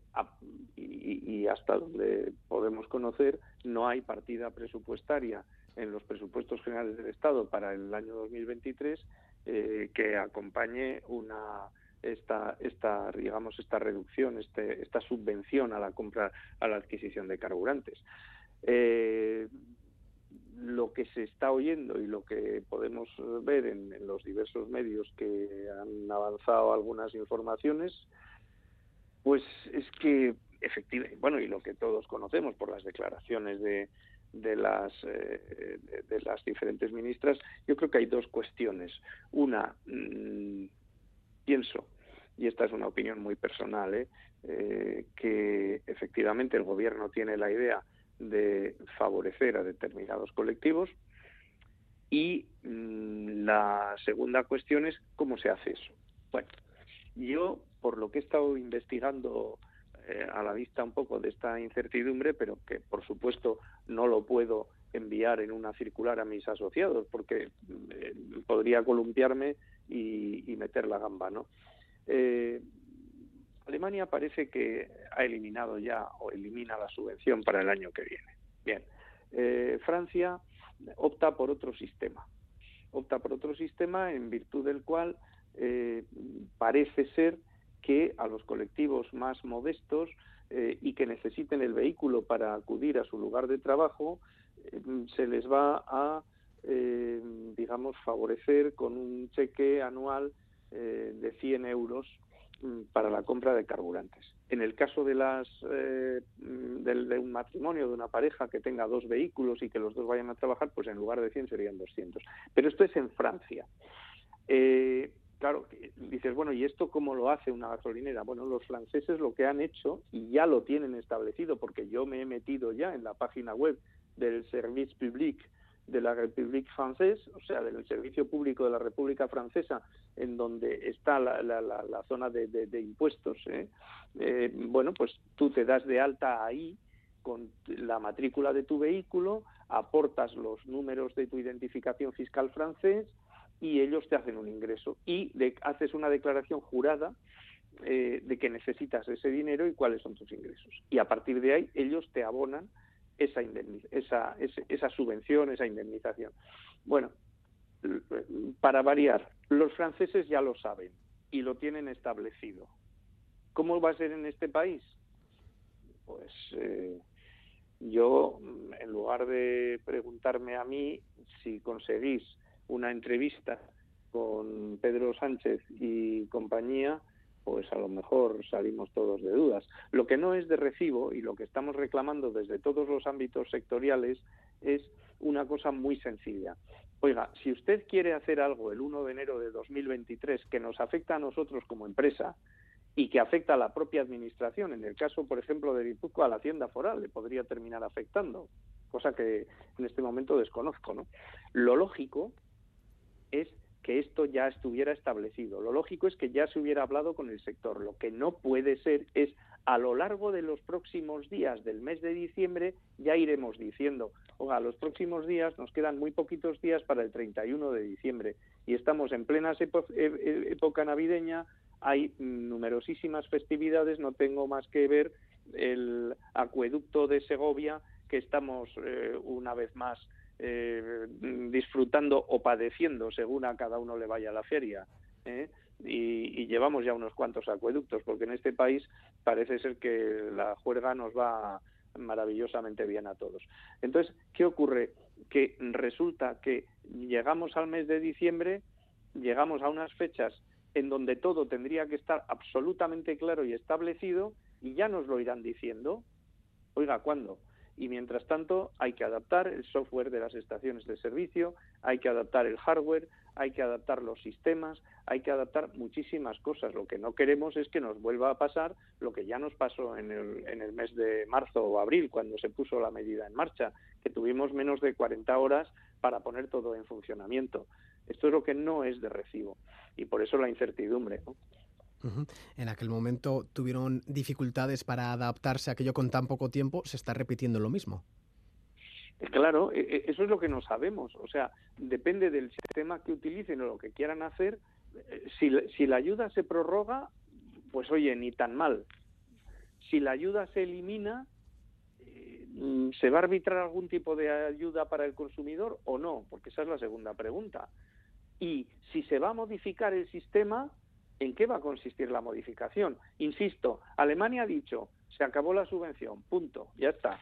y hasta donde podemos conocer no hay partida presupuestaria en los presupuestos generales del Estado para el año 2023 eh, que acompañe una esta esta digamos esta reducción este, esta subvención a la compra a la adquisición de carburantes. Eh, lo que se está oyendo y lo que podemos ver en, en los diversos medios que han avanzado algunas informaciones pues es que efectivamente bueno y lo que todos conocemos por las declaraciones de de las, eh, de, las diferentes ministras, yo creo que hay dos cuestiones. Una, mm, pienso, y esta es una opinión muy personal, ¿eh? Eh, que efectivamente el gobierno tiene la idea de favorecer a determinados colectivos y mm, la segunda cuestión es cómo se hace eso. Bueno, yo por lo que he estado investigando eh, a la vista un poco de esta incertidumbre, pero que por supuesto no lo puedo enviar en una circular a mis asociados porque eh, podría columpiarme y, meter la gamba, ¿no? Eh, Alemania parece que ha eliminado ya o elimina la subvención para el año que viene. Bien, Francia opta por otro sistema. Opta por otro sistema en virtud del cual parece ser que a los colectivos más modestos eh, y que necesiten el vehículo para acudir a su lugar de trabajo, eh, se les va a, eh, digamos, favorecer con un cheque anual de 100 euros mm, para la compra de carburantes. En el caso de las mm, de, un matrimonio, de una pareja que tenga dos vehículos y que los dos vayan a trabajar, pues en lugar de 100 serían 200. Pero esto es en Francia claro, dices, bueno, ¿y esto cómo lo hace una gasolinera? Bueno, los franceses lo que han hecho, y ya lo tienen establecido, porque yo me he metido ya en la página web del Service Public de la République Française, o sea, del Servicio Público de la República Francesa, en donde está la, zona de, impuestos. ¿eh? ¿eh? bueno, pues tú te das de alta ahí con la matrícula de tu vehículo, aportas los números de tu identificación fiscal francés, y ellos te hacen un ingreso y haces una declaración jurada eh, de que necesitas ese dinero y cuáles son tus ingresos. Y a partir de ahí ellos te abonan esa, esa, esa subvención, esa indemnización. Bueno, para variar, los franceses ya lo saben y lo tienen establecido. ¿Cómo va a ser en este país? Pues eh, yo, en lugar de preguntarme a mí si conseguís una entrevista con Pedro Sánchez y compañía, pues a lo mejor salimos todos de dudas. Lo que no es de recibo y lo que estamos reclamando desde todos los ámbitos sectoriales es una cosa muy sencilla. Oiga, si usted quiere hacer algo el 1 de enero de 2023 que nos afecta a nosotros como empresa y que afecta a la propia administración, en el caso, por ejemplo, de Guipúzcoa, a la Hacienda Foral le podría terminar afectando, cosa que en este momento desconozco, ¿no? Lo lógico es que esto ya estuviera establecido. Lo lógico es que ya se hubiera hablado con el sector. Lo que no puede ser es a lo largo de los próximos días del mes de diciembre ya iremos diciendo, oiga, los próximos días nos quedan muy poquitos días para el 31 de diciembre y estamos en plena e-, e-, época navideña, hay numerosísimas festividades, no tengo más que ver el acueducto de Segovia que estamos eh, una vez más eh, disfrutando o padeciendo según a cada uno le vaya la feria. ¿eh? Y, llevamos ya unos cuantos acueductos, porque en este país parece ser que la juerga nos va maravillosamente bien a todos. Entonces, ¿qué ocurre? Que resulta que llegamos al mes de diciembre, llegamos a unas fechas en donde todo tendría que estar absolutamente claro y establecido y ya nos lo irán diciendo. Oiga, ¿cuándo? Y mientras tanto hay que adaptar el software de las estaciones de servicio, hay que adaptar el hardware, hay que adaptar los sistemas, hay que adaptar muchísimas cosas. Lo que no queremos es que nos vuelva a pasar lo que ya nos pasó en el, en el mes de marzo o abril, cuando se puso la medida en marcha, que tuvimos menos de 40 horas para poner todo en funcionamiento. Esto es lo que no es de recibo y por eso la incertidumbre. En aquel momento tuvieron dificultades para adaptarse a aquello con tan poco tiempo, se está repitiendo lo mismo. Claro, e, e, eso es lo que no sabemos. O sea, depende del sistema que utilicen o lo que quieran hacer. Eh, si, si la ayuda se prorroga, pues oye, ni tan mal. Si la ayuda se elimina, eh, ¿se va a arbitrar algún tipo de ayuda para el consumidor o no? Porque esa es la segunda pregunta. Y si se va a modificar el sistema, ¿En qué va a consistir la modificación? Insisto, Alemania ha dicho, se acabó la subvención, punto, ya está.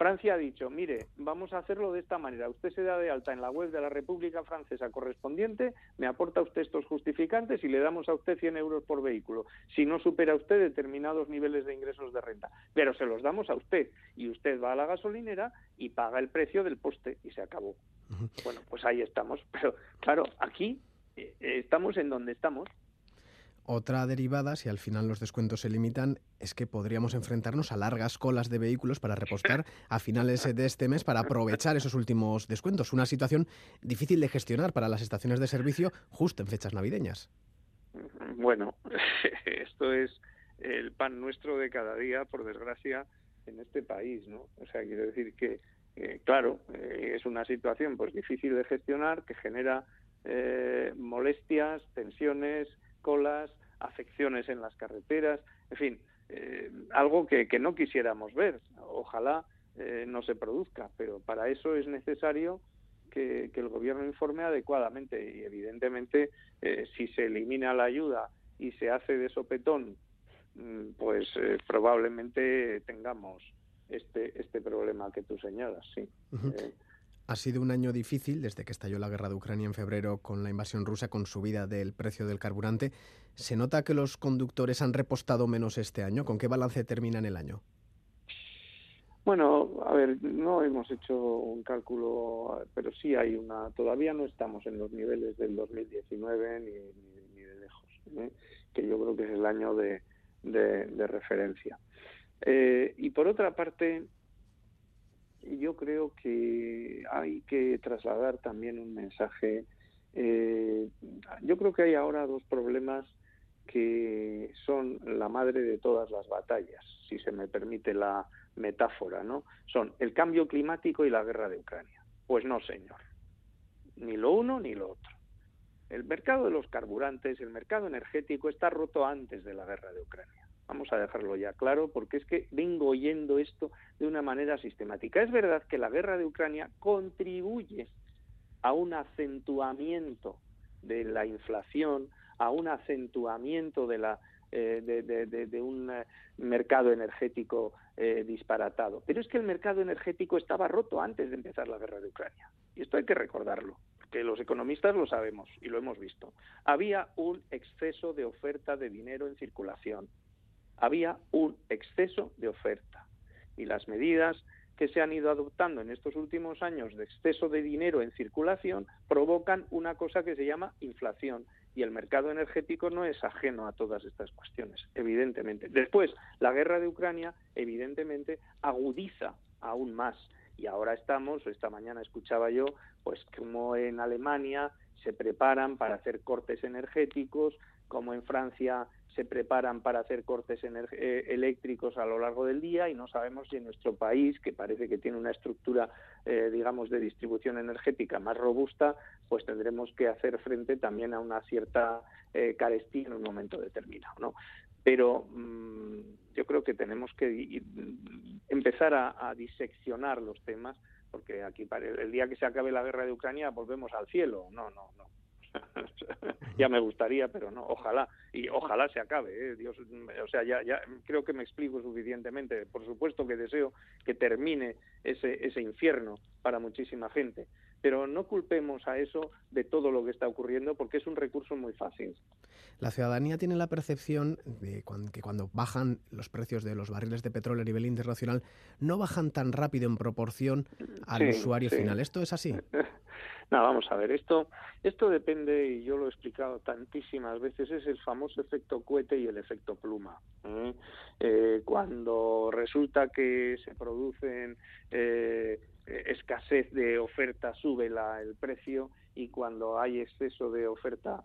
Francia ha dicho, mire, vamos a hacerlo de esta manera. Usted se da de alta en la web de la República Francesa correspondiente, me aporta usted estos justificantes y le damos a usted 100 euros por vehículo. Si no supera usted determinados niveles de ingresos de renta. Pero se los damos a usted y usted va a la gasolinera y paga el precio del poste y se acabó. Bueno, pues ahí estamos. Pero claro, aquí eh, estamos en donde estamos. Otra derivada, si al final los descuentos se limitan, es que podríamos enfrentarnos a largas colas de vehículos para repostar a finales de este mes para aprovechar esos últimos descuentos. Una situación difícil de gestionar para las estaciones de servicio justo en fechas navideñas. Bueno, esto es el pan nuestro de cada día, por desgracia, en este país, ¿no? O sea, quiero decir que, eh, claro, eh, es una situación pues difícil de gestionar que genera eh, molestias, tensiones, colas, afecciones en las carreteras, en fin, eh, algo que, no quisiéramos ver. Ojalá eh, no se produzca, pero para eso es necesario que, el gobierno informe adecuadamente y evidentemente eh, si se elimina la ayuda y se hace de sopetón, mm, pues probablemente tengamos este, este problema que tú señalas, sí. Ha sido un año difícil desde que estalló la guerra de Ucrania en febrero con la invasión rusa, con subida del precio del carburante. ¿Se nota que los conductores han repostado menos este año? ¿Con qué balance terminan el año? Bueno, a ver, no hemos hecho un cálculo, pero sí hay una. Todavía no estamos en los niveles del 2019 ni, de lejos, ¿eh? que yo creo que es el año de, referencia. Eh, y por otra parte, yo creo que hay que trasladar también un mensaje. Eh, yo creo que hay ahora dos problemas que son la madre de todas las batallas, si se me permite la metáfora, ¿no? Son el cambio climático y la guerra de Ucrania. Pues no, señor. Ni lo uno ni lo otro. El mercado de los carburantes, el mercado energético está roto antes de la guerra de Ucrania. Vamos a dejarlo ya claro porque es que vengo oyendo esto de una manera sistemática. Es verdad que la guerra de Ucrania contribuye a un acentuamiento de la inflación, a un acentuamiento de, la, eh, de, un eh, mercado energético eh, disparatado. Pero es que el mercado energético estaba roto antes de empezar la guerra de Ucrania. Y esto hay que recordarlo, porque los economistas lo sabemos y lo hemos visto. Había un exceso de oferta de dinero en circulación había un exceso de oferta y las medidas que se han ido adoptando en estos últimos años de exceso de dinero en circulación provocan una cosa que se llama inflación y el mercado energético no es ajeno a todas estas cuestiones, evidentemente. Después, la guerra de Ucrania, evidentemente, agudiza aún más. Y ahora estamos, esta mañana escuchaba yo, pues como en Alemania se preparan para hacer cortes energéticos, como en Francia se preparan para hacer cortes eh, eléctricos a lo largo del día y no sabemos si en nuestro país, que parece que tiene una estructura, eh, digamos, de distribución energética más robusta, pues tendremos que hacer frente también a una cierta eh, carestía en un momento determinado, ¿no? Pero mm, yo creo que tenemos que empezar a, diseccionar los temas porque aquí el día que se acabe la guerra de Ucrania volvemos al cielo. No, no. ya me gustaría, pero no, ojalá, y ojalá se acabe, ¿eh? Dios, o sea, ya, ya creo que me explico suficientemente. Por supuesto que deseo que termine ese, ese infierno para muchísima gente, pero no culpemos a eso de todo lo que está ocurriendo porque es un recurso muy fácil. La ciudadanía tiene la percepción de que cuando bajan los precios de los barriles de petróleo a nivel internacional no bajan tan rápido en proporción al usuario final. ¿Esto es así? No, vamos a ver, esto, esto depende, y yo lo he explicado tantísimas veces, es el famoso efecto cohete y el efecto pluma. ¿eh? Eh, cuando resulta que se producen eh, escasez de oferta, sube la, el precio, y cuando hay exceso de oferta,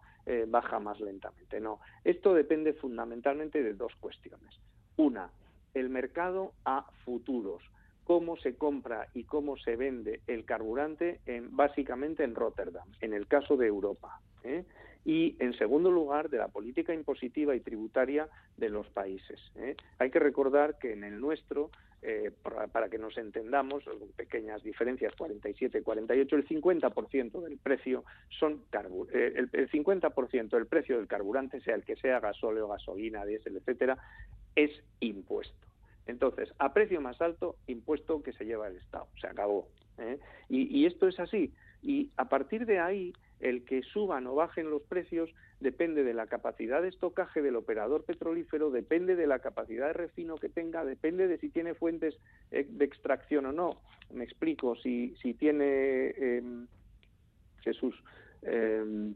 baja más lentamente. No, esto depende fundamentalmente de dos cuestiones. Una, el mercado a futuros cómo se compra y cómo se vende el carburante en, básicamente en Rotterdam, en el caso de Europa. ¿eh? Y, en segundo lugar, de la política impositiva y tributaria de los países. ¿eh? Hay que recordar que en el nuestro, eh, para, que nos entendamos, pequeñas diferencias, 47, 48, el 50% del precio son el, el 50% del precio del carburante, sea el que sea gasóleo, gasolina, diésel, etcétera, es impuesto Entonces, a precio más alto, impuesto que se lleva el Estado. Se acabó. ¿eh? Y, y esto es así. Y a partir de ahí, el que suban o bajen los precios depende de la capacidad de estocaje del operador petrolífero, depende de la capacidad de refino que tenga, depende de si tiene fuentes eh, de extracción o no. Me explico, si, si tiene eh, Jesús eh,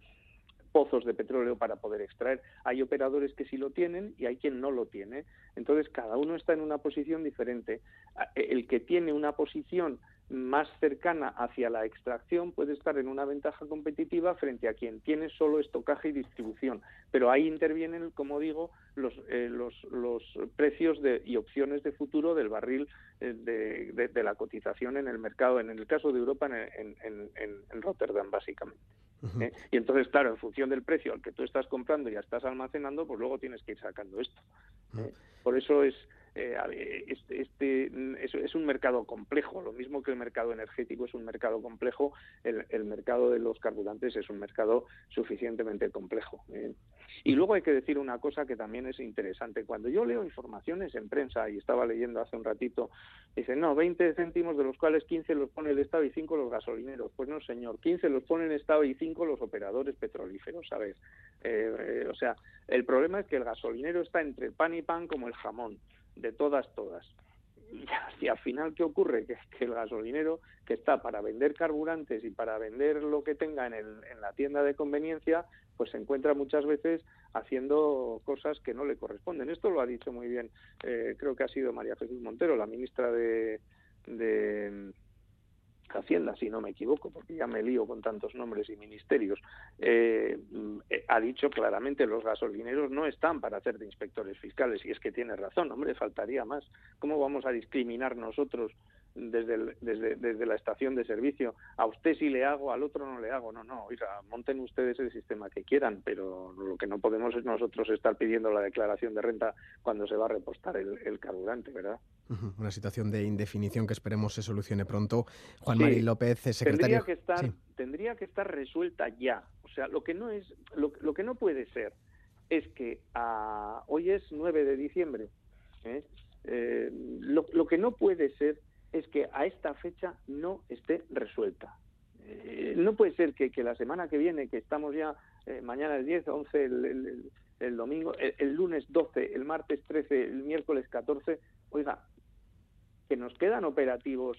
pozos de petróleo para poder extraer. Hay operadores que sí lo tienen y hay quien no lo tiene. Entonces, cada uno está en una posición diferente. El que tiene una posición más cercana hacia la extracción puede estar en una ventaja competitiva frente a quien tiene solo estocaje y distribución. Pero ahí intervienen, como digo, los, eh, los, los precios de, y opciones de futuro del barril eh, de, de, la cotización en el mercado, en el caso de Europa, en Rotterdam, básicamente. ¿Eh? Y entonces, claro, en función del precio al que tú estás comprando y ya estás almacenando, pues luego tienes que ir sacando esto. ¿eh? Por eso es eh, este, este es, es, un mercado complejo, lo mismo que el mercado energético es un mercado complejo, el, el mercado de los carburantes es un mercado suficientemente complejo. ¿eh? Y luego hay que decir una cosa que también es interesante. Cuando yo leo informaciones en prensa, y estaba leyendo hace un ratito, dicen, no, 20 céntimos de los cuales 15 los pone el Estado y 5 los gasolineros. Pues no, señor, 15 los pone el Estado y 5 los operadores petrolíferos, ¿sabes? Eh, eh, o sea, el problema es que el gasolinero está entre pan y pan como el jamón de todas, todas. Y al final, ¿qué ocurre? Que, que, el gasolinero que está para vender carburantes y para vender lo que tenga en, el, en la tienda de conveniencia, pues se encuentra muchas veces haciendo cosas que no le corresponden. Esto lo ha dicho muy bien, eh, creo que ha sido María Jesús Montero, la ministra de, de Hacienda, si no me equivoco, porque ya me lío con tantos nombres y ministerios, eh, ha dicho claramente los gasolineros no están para hacer de inspectores fiscales, y es que tiene razón, hombre, faltaría más. ¿Cómo vamos a discriminar nosotros desde, desde, desde la estación de servicio? A usted sí le hago, al otro no le hago. No, no, oiga, monten ustedes el sistema que quieran, pero lo que no podemos es nosotros estar pidiendo la declaración de renta cuando se va a repostar el, el carburante, ¿verdad? Una situación de indefinición que esperemos se solucione pronto. Juan sí, Mari López, secretario. Tendría que, estar, sí. tendría que estar resuelta ya. O sea, lo que no es, lo, lo que no puede ser es que a, hoy es 9 de diciembre. ¿eh? Eh, lo, lo, que no puede ser es que a esta fecha no esté resuelta. Eh, no puede ser que, que, la semana que viene, que estamos ya mañana el 10, 11, el, el, el domingo, el, el, lunes 12, el martes 13, el miércoles 14, oiga, que nos quedan operativos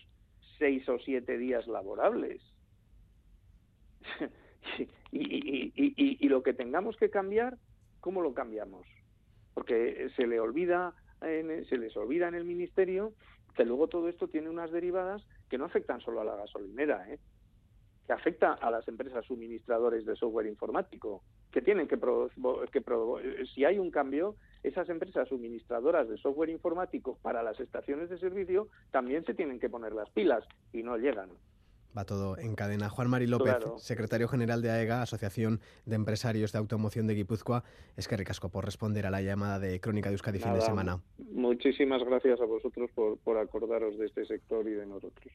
seis o siete días laborables. y, y, y, y, lo que tengamos que cambiar, ¿cómo lo cambiamos? Porque se le olvida, en, se les olvida en el ministerio que luego todo esto tiene unas derivadas que no afectan solo a la gasolinera, ¿eh? que afecta a las empresas suministradores de software informático, que tienen que, que si hay un cambio, esas empresas suministradoras de software informático para las estaciones de servicio también se tienen que poner las pilas y no llegan. Va todo en cadena. Juan Mari López, claro. secretario general de AEGA, Asociación de Empresarios de Automoción de Guipúzcoa. Es que ricasco por responder a la llamada de Crónica de Euskadi Nada, fin de semana. Muchísimas gracias a vosotros por, por acordaros de este sector y de nosotros.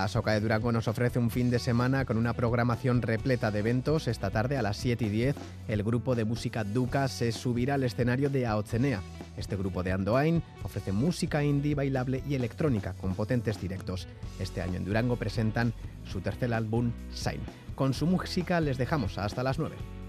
La Soca de Durango nos ofrece un fin de semana con una programación repleta de eventos. Esta tarde a las 7 y 10 el grupo de música Duca se subirá al escenario de Aocenea. Este grupo de Andoain ofrece música indie, bailable y electrónica con potentes directos. Este año en Durango presentan su tercer álbum, Sign. Con su música les dejamos hasta las 9.